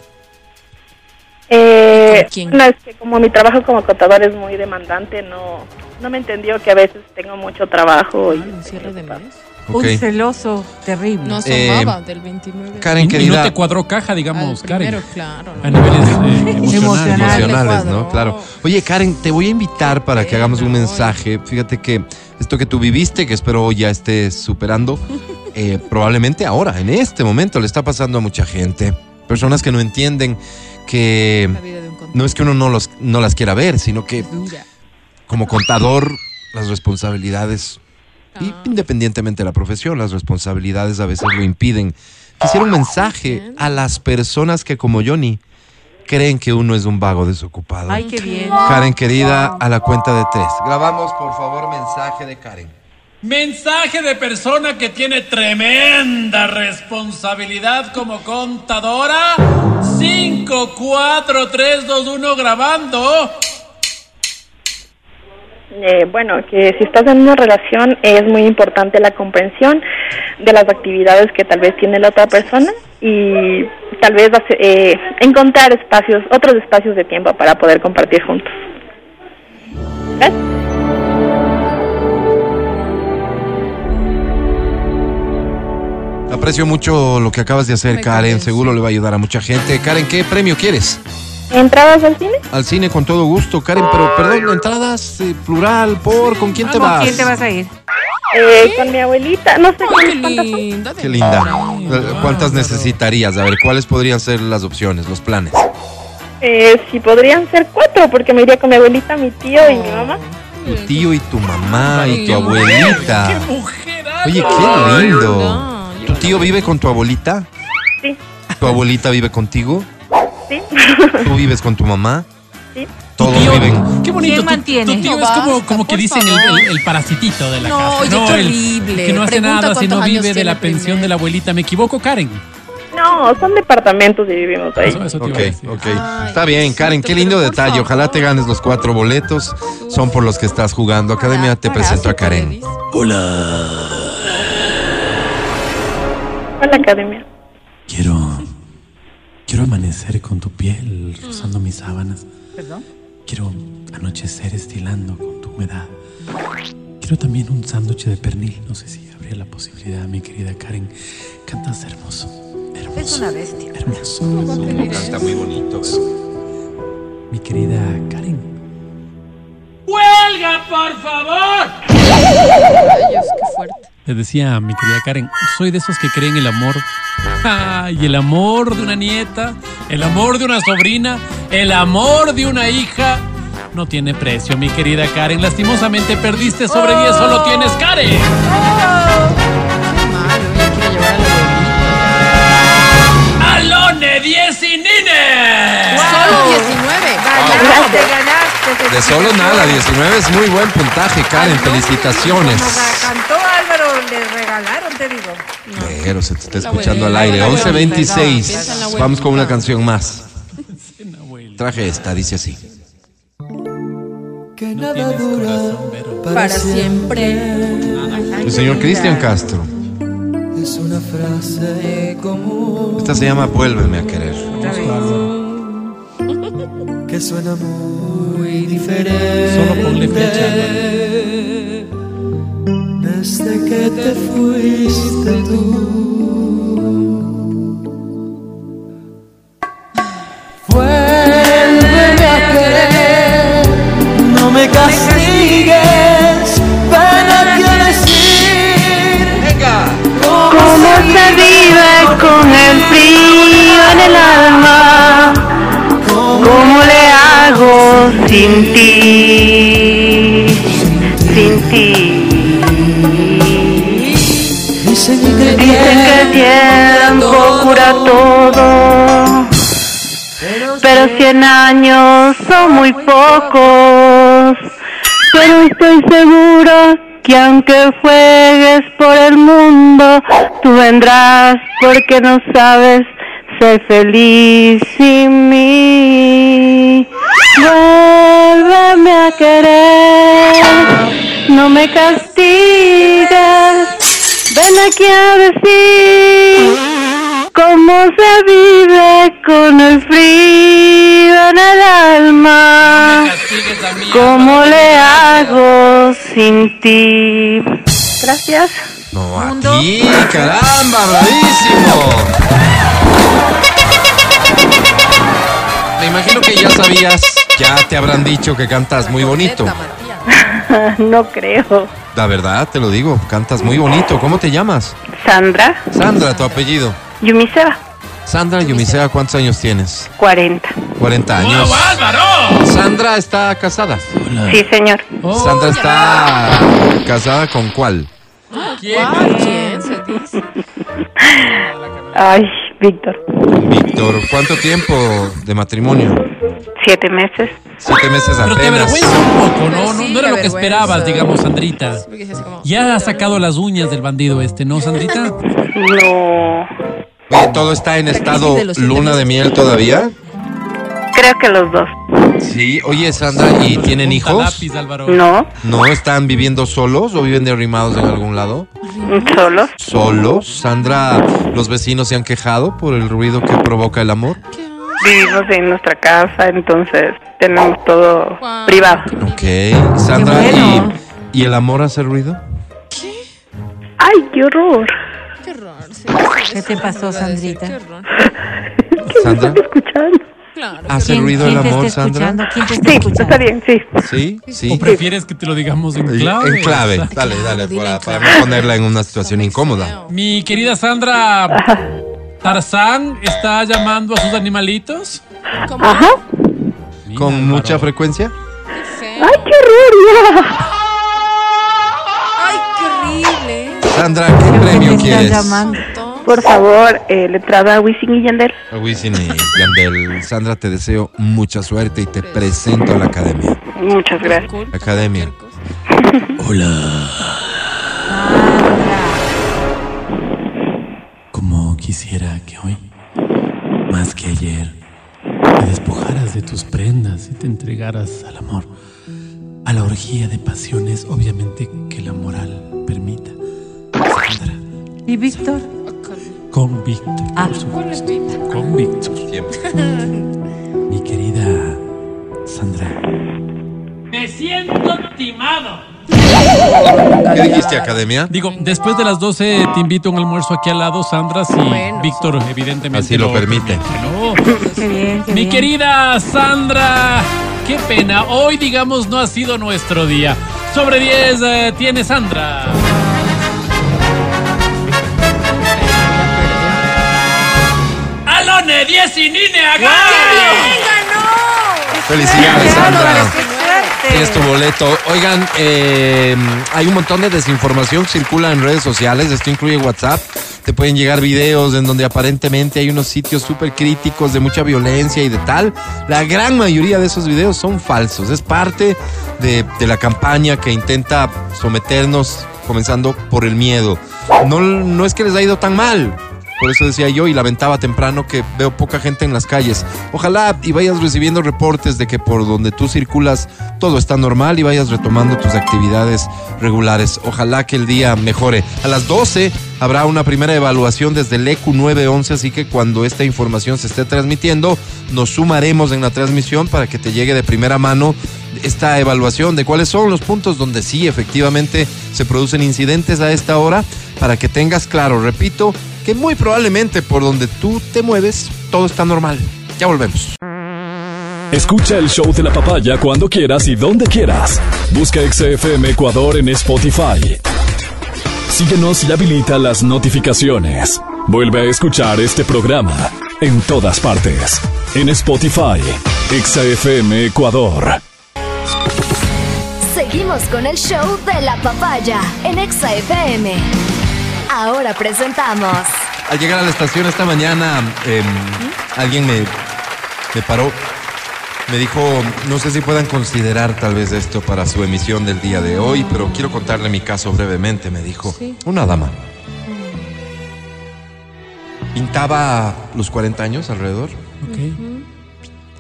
Eh, no, es que como mi trabajo como contador es muy demandante, no, no me entendió que a veces tengo mucho trabajo. Y, Un cierre de mes. Un celoso terrible. No Eh, asomaba del 29. Karen, Y, y no te cuadró caja, digamos, primero, Karen. claro. A niveles eh, emocionales. Emocional. emocionales, le ¿no? Claro. Oye, Karen, te voy a invitar para que hagamos un mensaje. Fíjate que esto que tú viviste, que espero ya estés superando, eh, probablemente ahora, en este momento, le está pasando a mucha gente. Personas que no entienden que no es que uno no, los, no las quiera ver, sino que Dura. como contador, las responsabilidades, y Ah. independientemente de la profesión, las responsabilidades a veces lo impiden. Quisiera un mensaje entiendo. a las personas que como Johnny creen que uno es un vago desocupado. Ay, qué bien. Karen querida, a la cuenta de tres. Grabamos, por favor, mensaje de Karen. Mensaje de persona que tiene tremenda responsabilidad como contadora. 5, 4, 3, 2, 1 grabando. Eh, bueno, que si estás en una relación es muy importante la comprensión de las actividades que tal vez tiene la otra persona y tal vez hace- eh, encontrar espacios, otros espacios de tiempo para poder compartir juntos. ¿Ves? Aprecio mucho lo que acabas de hacer, Karen. Seguro le va a ayudar a mucha gente. Karen, ¿qué premio quieres? ¿Entradas al cine? Al cine con todo gusto, Karen, pero perdón, entradas eh, plural, por, ¿con quién te ¿Con vas? quién te vas a ir? Eh, con mi abuelita, no sé Ay, qué cuántas son. linda. Qué linda. Eh, ¿Cuántas necesitarías? A ver, ¿cuáles podrían ser las opciones, los planes? Eh, si podrían ser cuatro, porque me iría con mi abuelita, mi tío y mi mamá. Tu tío y tu mamá y tu abuelita. ¡Qué mujer! Oye, qué lindo. ¿Tu tío vive con tu abuelita? Sí, ¿Tu abuelita vive contigo? Sí. ¿Tú vives con tu mamá? Sí. Todos Tío, viven. Qué bonito. ¿Quién tu- mantiene? Tu, tío es como, como que dicen el, el- el parasitito de la No, casa. oye, no, qué el- horrible. que no hace Pregunta nada si no vive de la pensión de la abuelita. ¿Me equivoco, Karen? No, son departamentos y vivimos ahí. Eso, eso te Ok, iba a decir. ok. Ay, Está bien, Karen, qué lindo detalle. Ojalá te ganes los cuatro boletos. Son por los que estás jugando. Academia, te presento a Karen. Hola. Hola, academia. Quiero. Quiero amanecer con tu piel rozando mis sábanas. ¿Perdón? Quiero anochecer estilando con tu humedad. Quiero también un sándwich de pernil. No sé si habría la posibilidad, mi querida Karen. Cantas hermoso. Hermoso. Es una bestia. Hermoso. Está muy bonito. Mi querida Karen. ¡Huelga, por favor! Rayos, qué fuerte. Le decía a mi querida Karen, soy de esos que creen el amor. Ay, el amor de una nieta, el amor de una sobrina, el amor de una hija. No tiene precio, mi querida Karen. Lastimosamente perdiste sobre 10, solo tienes Karen. Abuelita. ¡Alone 10 y Nine! Solo 19. Ganaste, ganaste. De solo nada, 19 es muy buen puntaje, Karen. Felicitaciones. Le regalaron, te digo. Pero se te está escuchando al aire. la abuela, 11.26. piensa en la abuelita. Vamos con una canción más. Traje esta, dice así. Que nada dura Para siempre. El señor Cristian Castro. es una frase común Esta se llama Vuélveme a querer. que suena muy diferente. Solo ponle fecha. Te fuiste tú. Vuélveme a querer, no me castigues, ven aquí a decir ¿Cómo se vive con el frío en el alma? ¿Cómo le hago sin ti? Todo. los 100 años son muy pocos, pero estoy segura que aunque juegues por el mundo, tú vendrás porque no sabes ser feliz sin mí. Vuélveme a querer, no me castigues, ven aquí a decir cómo se vive con el frío en el alma. ¿Cómo le hago sin ti? Gracias. No, aquí, caramba, bravísimo. Me imagino que ya sabías, ya te habrán dicho que cantas muy bonito. no creo. La verdad, te lo digo, cantas muy bonito. ¿Cómo te llamas? Sandra, Sandra, tu apellido. Yumiseba, Sandra Yumisea, ¿cuántos años tienes? 40. 40 años. Sandra está casada. Sí, señor. Sandra está casada con cuál? ¿Quién se dice? Ay, Víctor. Víctor. ¿Cuánto tiempo de matrimonio? Siete meses. Siete meses Pero te apenas. avergüenza un poco, ¿no? No, Sí, no era lo que esperabas, digamos, Sandrita. Ya ha sacado las uñas del bandido este, ¿no, Sandrita? No. Oye, ¿todo está en estado luna de miel todavía? Creo que los dos. Sí. Oye, Sandra, ¿y tienen hijos? lápiz, Álvaro. No. ¿No están viviendo solos o viven derrimados en algún lado? Solos. ¿Solos? Sandra, ¿los vecinos se han quejado por el ruido que provoca el amor? Vivimos en nuestra casa, entonces tenemos todo Wow. privado. Ok. Sandra, bueno. ¿y, ¿y el amor hace ruido? Ay, qué horror. Qué horror. ¿Qué te pasó, Sandrita? Qué horror. Sandra, Escuchando. Claro. ¿hace ¿Quién, ruido el quién te amor, está Sandra? escuchando? ¿Quién te está Sí, escuchando? está bien, sí. Sí, sí. ¿O prefieres que te lo digamos en clave? En clave. Dale, dale, Dile para, en para no ponerla en una situación incómoda. Mi querida Sandra, Tarzán está llamando a sus animalitos. ¿Cómo? Ajá. Mira, ¿Con Álvaro. mucha frecuencia? Feo. Ay, qué horror. ya. Sandra, ¿qué premio ¿Quién te está quieres? llamando? Por favor, eh, la entrada a Wisin y Yandel. A Wisin y Yandel. Sandra, te deseo mucha suerte y te presento a la academia. Muchas gracias. Academia. Hola. Como quisiera que hoy, más que ayer, te despojaras de tus prendas y te entregaras al amor, a la orgía de pasiones, obviamente que la moral permita. ¿Y Víctor? con Víctor, Ah. por supuesto, con Víctor. Siempre. Mi querida Sandra. Me siento timado. ¿Qué dijiste, Academia? Digo, después de las 12 te invito a un almuerzo aquí al lado, Sandra, si Bueno, Víctor evidentemente Así lo permite. ¿no? Qué bien, qué Mi bien. querida Sandra, qué pena, hoy digamos no ha sido nuestro día. Sobre 10 eh, tiene Sandra. Alone, 10 y Nine acá. Felicidades, Sandra. Tienes tu boleto. Oigan, eh, hay un montón de desinformación que circula en redes sociales. Esto incluye WhatsApp. Te pueden llegar videos en donde aparentemente hay unos sitios súper críticos de mucha violencia y de tal. La gran mayoría de esos videos son falsos. Es parte de, de la campaña que intenta someternos, comenzando por el miedo. No, no es que les ha ido tan mal. Por eso decía yo y lamentaba temprano que veo poca gente en las calles. Ojalá y vayas recibiendo reportes de que por donde tú circulas todo está normal y vayas retomando tus actividades regulares. Ojalá que el día mejore. A las 12 habrá una primera evaluación desde el EQ 911, así que cuando esta información se esté transmitiendo, nos sumaremos en la transmisión para que te llegue de primera mano esta evaluación de cuáles son los puntos donde sí efectivamente se producen incidentes a esta hora para que tengas claro, repito, que muy probablemente por donde tú te mueves todo está normal. Ya volvemos. Escucha el show de la papaya cuando quieras y donde quieras. Busca XFM Ecuador en Spotify. Síguenos y habilita las notificaciones. Vuelve a escuchar este programa en todas partes. En Spotify, XFM Ecuador. Seguimos con el show de la papaya en Exa FM. Ahora presentamos Al llegar a la estación esta mañana, eh, alguien me, me paró Me dijo, no sé si puedan considerar tal vez esto para su emisión del día de hoy, pero quiero contarle mi caso brevemente, me dijo. Una dama. Pintaba los 40 años alrededor. Ok.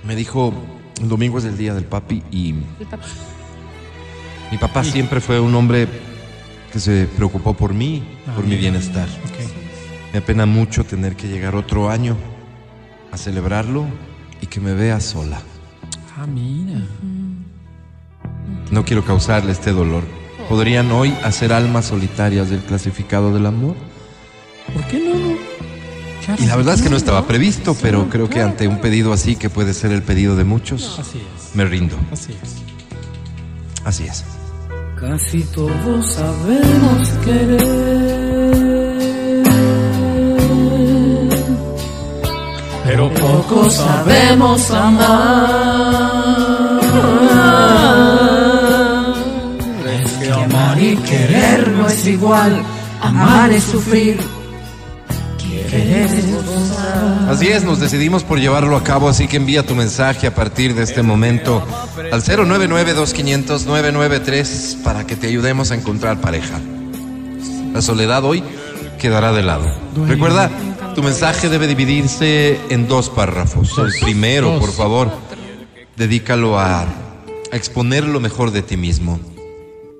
Me dijo, el domingo es el día del papi y mi papá siempre fue un hombre que se preocupó por mí, por mi bienestar. Me apena mucho tener que llegar otro año a celebrarlo y que me vea sola. Ah, mira. No quiero causarle este dolor. ¿Podrían hoy hacer almas solitarias del clasificado del amor? ¿Por qué no? Y la verdad es que no estaba previsto, pero creo que ante un pedido así, que puede ser el pedido de muchos, Así es. me rindo. Así es. Así es. Casi todos sabemos querer, pero poco sabemos amar. Es que amar y querer no es igual, amar es sufrir. Así es, nos decidimos por llevarlo a cabo, así que envía tu mensaje a partir de este momento al 099-2500-993 para que te ayudemos a encontrar pareja. La soledad hoy quedará de lado. Recuerda, tu mensaje debe dividirse en dos párrafos. El primero, por favor, dedícalo a, a exponer lo mejor de ti mismo,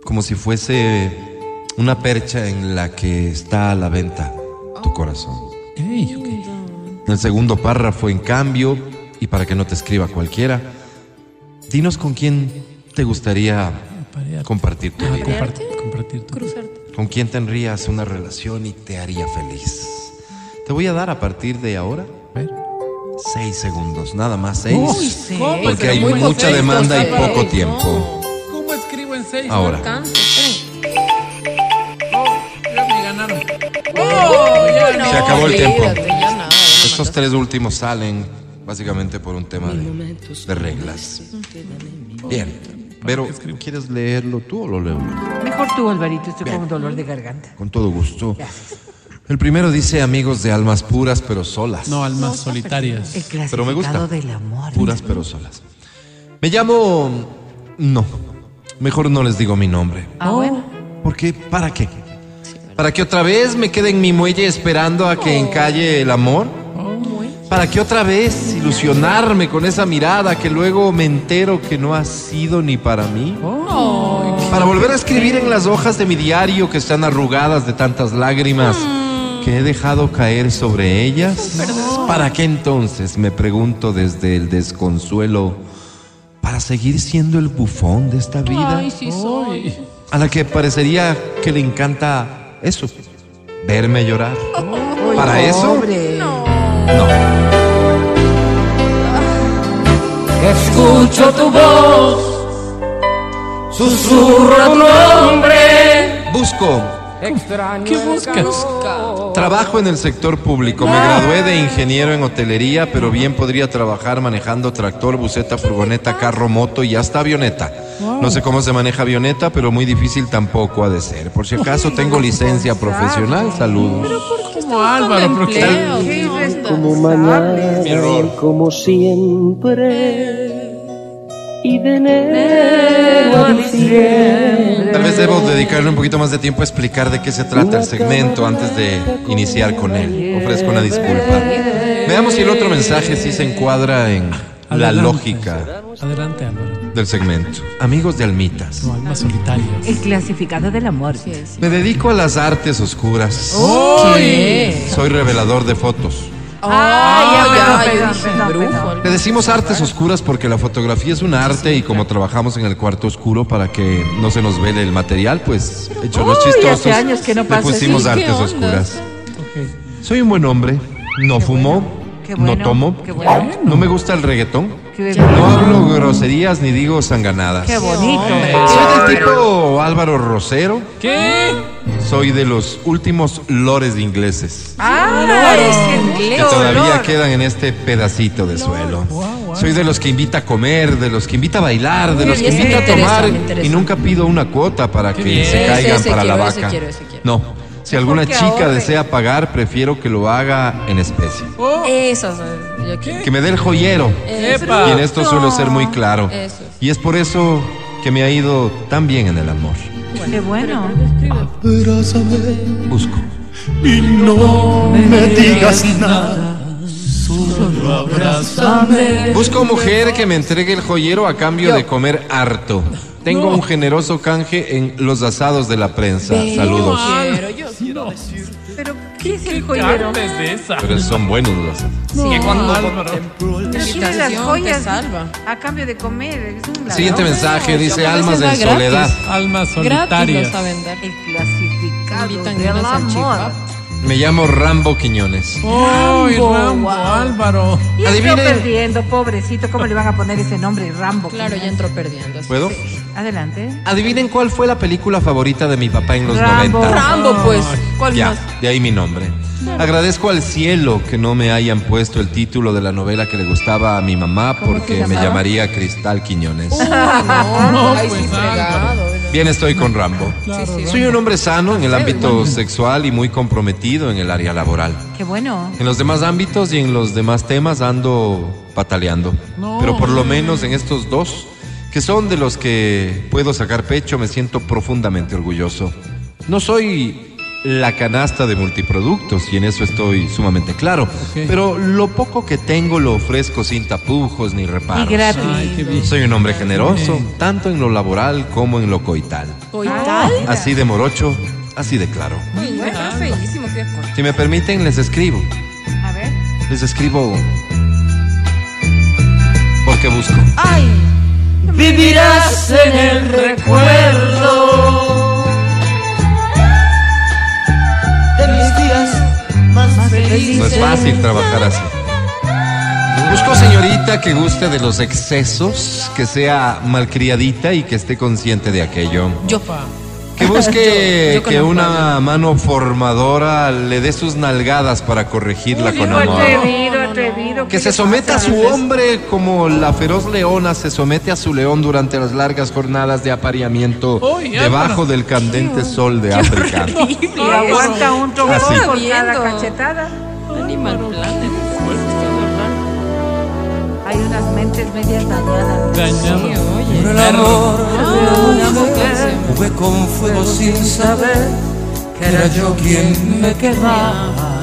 como si fuese una percha en la que está a la venta tu corazón. Ok, ok. En el segundo párrafo, en cambio, y para que no te escriba cualquiera, dinos con quién te gustaría compartir tu vida. compartir, compartir tu ¿Con quién tendrías una relación y te haría feliz? Te voy a dar a partir de ahora seis segundos, nada más seis. Uy, seis. porque hay mucha poquito, demanda y seis. poco tiempo. ¿Cómo escribo en seis? Ahora. No alcanza. Oh, ya me ganaron. Oh, no. Se acabó el tiempo. Estos tres últimos salen básicamente por un tema de, de reglas. Bien. Pero, ¿quieres leerlo tú o lo leo yo? Mejor tú, Alvarito, estoy con un dolor de garganta. Con todo gusto. El primero dice amigos de almas puras pero solas. No, almas solitarias. El clasificado Pero me gusta. del amor. Puras pero solas. Me llamo... No. Mejor no les digo mi nombre. Ah, bueno. Porque, ¿para qué? ¿Para que otra vez me quede en mi muelle esperando a que encalle el amor? ¿Para que otra vez ilusionarme con esa mirada que luego me entero que no ha sido ni para mí? Para volver a escribir en las hojas de mi diario que están arrugadas de tantas lágrimas que he dejado caer sobre ellas. ¿Para qué entonces, me pregunto desde el desconsuelo, para seguir siendo el bufón de esta vida? Ay, sí soy. A la que parecería que le encanta eso, verme llorar. ¿Para eso? No. No. Escucho tu voz, susurra tu nombre. Busco. ¿Qué buscas? Trabajo en el sector público. Me gradué de ingeniero en hotelería, pero bien podría trabajar manejando tractor, buseta, furgoneta, carro, moto y hasta avioneta. No sé cómo se maneja avioneta, pero muy difícil tampoco ha de ser. Por si acaso tengo licencia profesional. Saludos. Como Álvaro, pero Como mañana, como siempre. Y de enero a diciembre. Tal vez debo dedicarle un poquito más de tiempo a explicar de qué se trata el segmento antes de iniciar con él. Ofrezco una disculpa. Veamos si el otro mensaje sí se encuadra en la Adelante. lógica Adelante, Álvaro. del segmento. Amigos de almitas. No, almas solitarias. El clasificado del amor. Me dedico a las artes oscuras. ¿Qué? Soy revelador de fotos. Le decimos artes oscuras porque la fotografía es un arte y como trabajamos en el cuarto oscuro para que no se nos vele el material, pues hecho los chistosos, hace años que no le pasa pusimos eso. artes oscuras. Soy un buen hombre, no fumo, bueno, no tomo, qué bueno. no me gusta el reggaetón, Qué no hablo groserías ni digo sanganadas. Qué bonito. Soy del tipo Álvaro Rosero. ¿Qué? Soy de los últimos lores ingleses. Ah, es inglés. que todavía quedan en este pedacito de suelo. Soy de los que invita a comer, de los que invita a bailar, de los que invita a tomar y nunca pido una cuota para que se caigan para la vaca. No, Si alguna Porque chica ahorre. desea pagar, prefiero que lo haga en especie. Eso es. Yo quiero. Que me dé el joyero. Eso. Y en esto suelo ser muy claro. Eso. Y es por eso que me ha ido tan bien en el amor. Qué bueno. Busco. Y no me digas nada, solo abrázame. Busco mujer que me entregue el joyero a cambio de comer harto. Tengo un generoso canje en los asados de la prensa. Saludos. Quiero, yo quiero decir. Pero, ¿qué es el joyero? Es de esa. Pero son buenos los asados. Sí, cuando Álvaro. Tiene las te joyas salva. a cambio de comer. Es un Siguiente mensaje dice almas en gratis. soledad. Almas solitarias. El clasificado del amor. Me llamo Rambo Quiñones. ¡Ay, Rambo, Rambo, wow. Álvaro! Y entró perdiendo, pobrecito. ¿Cómo le van a poner ese nombre? Rambo. Claro, ya entró perdiendo. ¿Puedo? Adelante. Adivinen cuál fue la película favorita de mi papá en los Rambo. 90. Rambo, pues. ¿Cuál Ya, más? de ahí mi nombre. Agradezco al cielo que no me hayan puesto el título de la novela que le gustaba a mi mamá porque me llamaría Cristal Quiñones. No, No, ay, pues, sí. Bien estoy con Rambo. Soy un hombre sano en el ámbito sexual y muy comprometido en el área laboral. Qué bueno. En los demás ámbitos y en los demás temas ando pataleando. No. Pero por lo menos en estos dos, que son de los que puedo sacar pecho, me siento profundamente orgulloso. No soy la canasta de multiproductos y en eso estoy sumamente claro. Pero lo poco que tengo lo ofrezco sin tapujos ni reparos. Y gratis. Ay. Soy un hombre generoso, tanto en lo laboral como en lo coital. ¿Coital? Así de morocho, así de claro. Uy, feísimo. asco. Si me permiten, les escribo. A ver. Les escribo porque busco. Ay. Vivirás en el recuerdo de mis días más felices. No es fácil trabajar así. Busco señorita que guste de los excesos, que sea malcriadita y que esté consciente de aquello. Yo. Que busque Yo- yo que una mano formadora le dé sus nalgadas para corregirla con amor. Atrevido, atrevido. Que ¿qué se someta a su hombre como la feroz leona se somete a su león durante las largas jornadas de apareamiento Uy, debajo del candente sol de África. Y aguanta un por cada cachetada. Animal Planet. Hay unas mentes medias dañadas. Dañado. Por el amor de una mujer jugué con fuego sin saber que era yo quien me quemaba.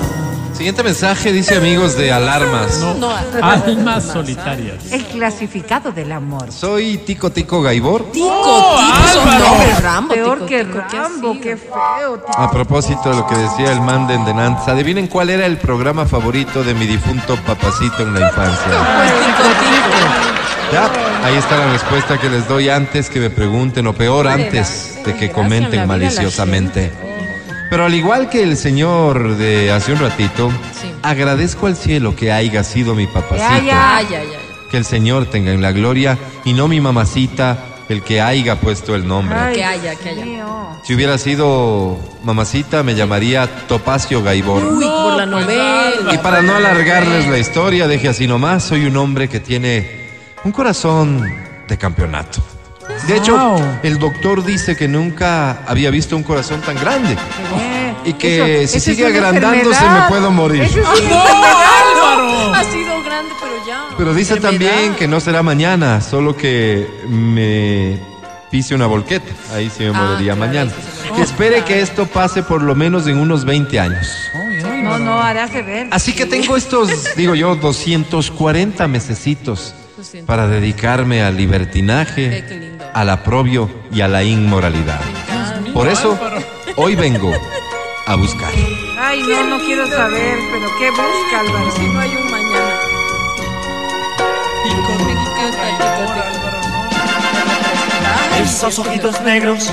Siguiente mensaje dice amigos de alarmas. No, Almas solitarias. El clasificado del amor. Soy Tico Tico Gaibor. Tico, Tico, son Álvaro. nombres Rambo. Peor Tico, que Tico, ¿qué ha Rambo, qué feo. A propósito de lo que decía el man de Endenanza, adivinen cuál era el programa favorito de mi difunto papacito en la infancia. Tico, Tico. Ya, ahí está la respuesta que les doy antes que me pregunten, o peor, antes de que comenten maliciosamente. Pero al igual que el señor de hace un ratito, Sí. agradezco al cielo que haya sido mi papacito. Ya, ya. Ay, ay, ay. Que el Señor tenga en la gloria y no mi mamacita el que haya puesto el nombre. Ay, Que haya, que haya. mío. Si hubiera sido mamacita, me llamaría Topacio Gaibor. Uy, por la pues, novela. Y para no alargarles la historia, deje así nomás, soy un hombre que tiene un corazón de campeonato. De hecho, Wow. el doctor dice que nunca había visto un corazón tan grande. Eh, Y que eso- si eso sigue agrandándose me puedo morir. Eso es. Ha sido grande, pero ya. Pero dice Enfermedad. también que no será mañana, solo que me pise una volqueta. Ahí sí me Ah, moriría claro, mañana. se Que espere que esto pase por lo menos en unos 20 años. No, no, hará que ver. Así que tengo estos, digo yo, 240 mesecitos para dedicarme al libertinaje, Qué lindo. Al aprobio y a la inmoralidad. Por eso, hoy vengo a buscar. Ay, no, no quiero saber, pero ¿qué busca, Álvaro? Si no hay un mañana. Tico, tico, Esos ojitos negros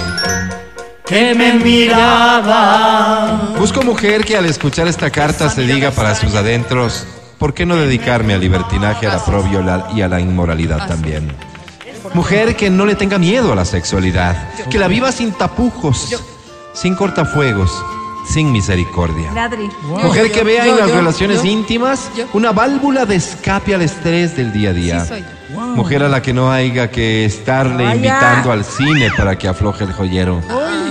que me miraban. Busco mujer que al escuchar esta carta se diga para sus adentros, ¿por qué no dedicarme al libertinaje, al aprobio y a la inmoralidad también? Mujer que no le tenga miedo a la sexualidad, que la viva sin tapujos, sin cortafuegos, sin misericordia. Mujer que vea en yo, las yo, relaciones íntimas una válvula de escape al estrés del día a día. Sí. Mujer a la que no haya que estarle Vaya. invitando al cine para que afloje el joyero.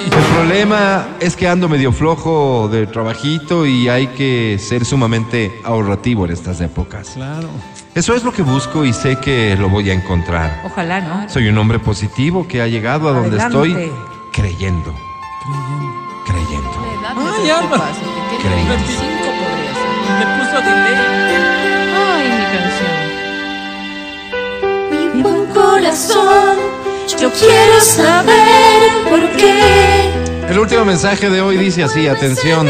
El problema es que ando medio flojo de trabajito y hay que ser sumamente ahorrativo en estas épocas. Claro. Eso es lo que busco y sé que lo voy a encontrar. Ojalá, ¿no? Soy un hombre positivo que ha llegado a donde Adelante. estoy creyendo. Creyendo. Edad Ay, me tiene Creí. 25 podría ser. Le puso. Ay, mi canción. Mi buen corazón, yo quiero saber por qué. El último mensaje de hoy dice así, atención,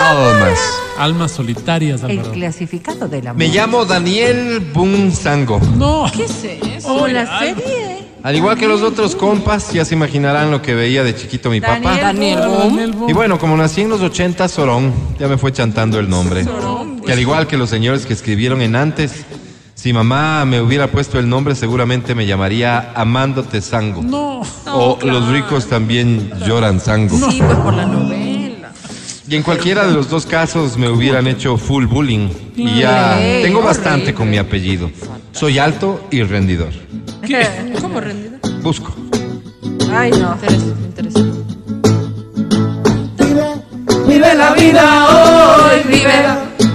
almas. Almas solitarias, El Álvaro. clasificado del amor. Me llamo Daniel Bunzango. No. ¿Qué es eso? La serie. Al igual que los otros compas, ya se imaginarán lo que veía de chiquito mi papá. Daniel Daniel Boom. Y bueno, como nací en los 80, Sorón, ya me fue chantando el nombre. Que al igual que los señores que escribieron en antes, si mamá me hubiera puesto el nombre, seguramente me llamaría Amándote Sango. No. O los ricos también lloran sango. Sí, pues por la novela. Y en cualquiera de los dos casos me hubieran hecho full bullying. Y ya tengo bastante con mi apellido. Soy alto y rendidor. ¿Cómo rendido? Busco. Ay, no. Interesante, interesante. Vive la vida hoy, vive,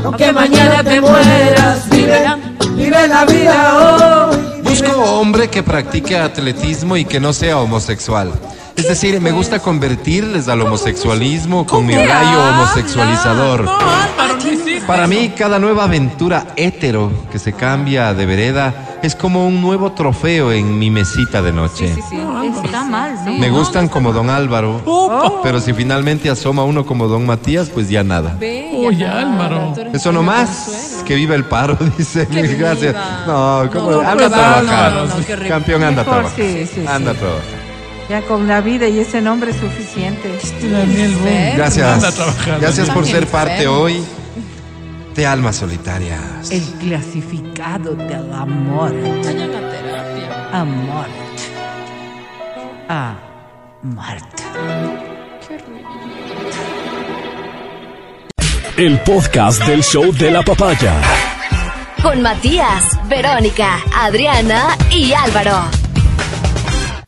aunque mañana te mueras, vive, la vida hoy. Busco hombre que practique atletismo y que no sea homosexual. Es decir, me gusta convertirles al homosexualismo con mi rayo homosexualizador. Para mí, cada nueva aventura hétero que se cambia de vereda es como un nuevo trofeo en mi mesita de noche. Está mal, ¿no? Me gustan como don Álvaro, pero si finalmente asoma uno como don Matías, pues ya nada. Oye, Álvaro. Eso nomás, que viva el paro, dice. Que Gracias. viva. No, ¿cómo? No, no, anda a trabajar. No. Campeón, anda a trabajar. sí, sí, Anda a sí. trabajar. Ya con la vida y ese nombre es suficiente. Enfermo. Gracias. Anda a trabajar, Gracias por ser parte hoy de Almas Solitarias. El clasificado del amor. Vayan a terapia. Amor. Amor. Qué horrible. El podcast del show de la papaya. Con Matías, Verónica, Adriana y Álvaro.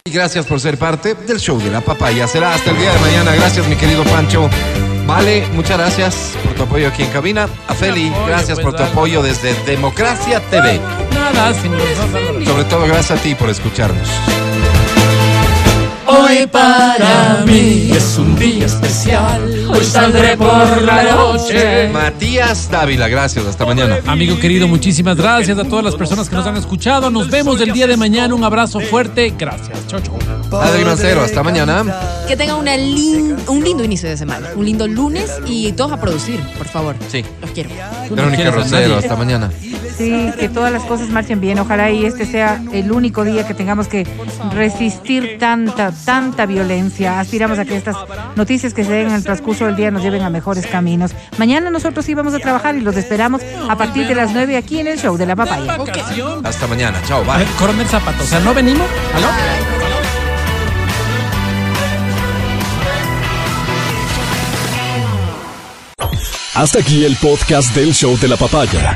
Y gracias por ser parte del show de la papaya. Será hasta el día de mañana. Gracias, mi querido Pancho. Vale, muchas gracias por tu apoyo aquí en cabina. A Feli, gracias por tu apoyo desde Democracia TV. Sobre todo, gracias a ti por escucharnos. Hoy para mí es un día especial. Hoy saldré por la noche. Matías Dávila, gracias. Hasta mañana. Amigo querido, muchísimas gracias a todas las personas que nos han escuchado. Nos vemos el día de mañana. Un abrazo fuerte. Gracias. Chau, chau. Adri Mancero, hasta mañana. Que tengan una lin- un lindo inicio de semana, un lindo lunes y todos a producir, por favor. Sí. Los quiero. No Verónica a Rosero, hasta mañana. Sí, que todas las cosas marchen bien. Ojalá y este sea el único día que tengamos que resistir tanta, tanta violencia. Aspiramos a que estas noticias que se den en el transcurso del día nos lleven a mejores caminos. Mañana nosotros sí vamos a trabajar y los esperamos a partir de las 9 aquí en el show de la papaya. Hasta mañana. Chao, A bye. ver, Coronel Zapato. O sea, ¿no venimos? ¿Aló? Hasta aquí el podcast del show de la papaya.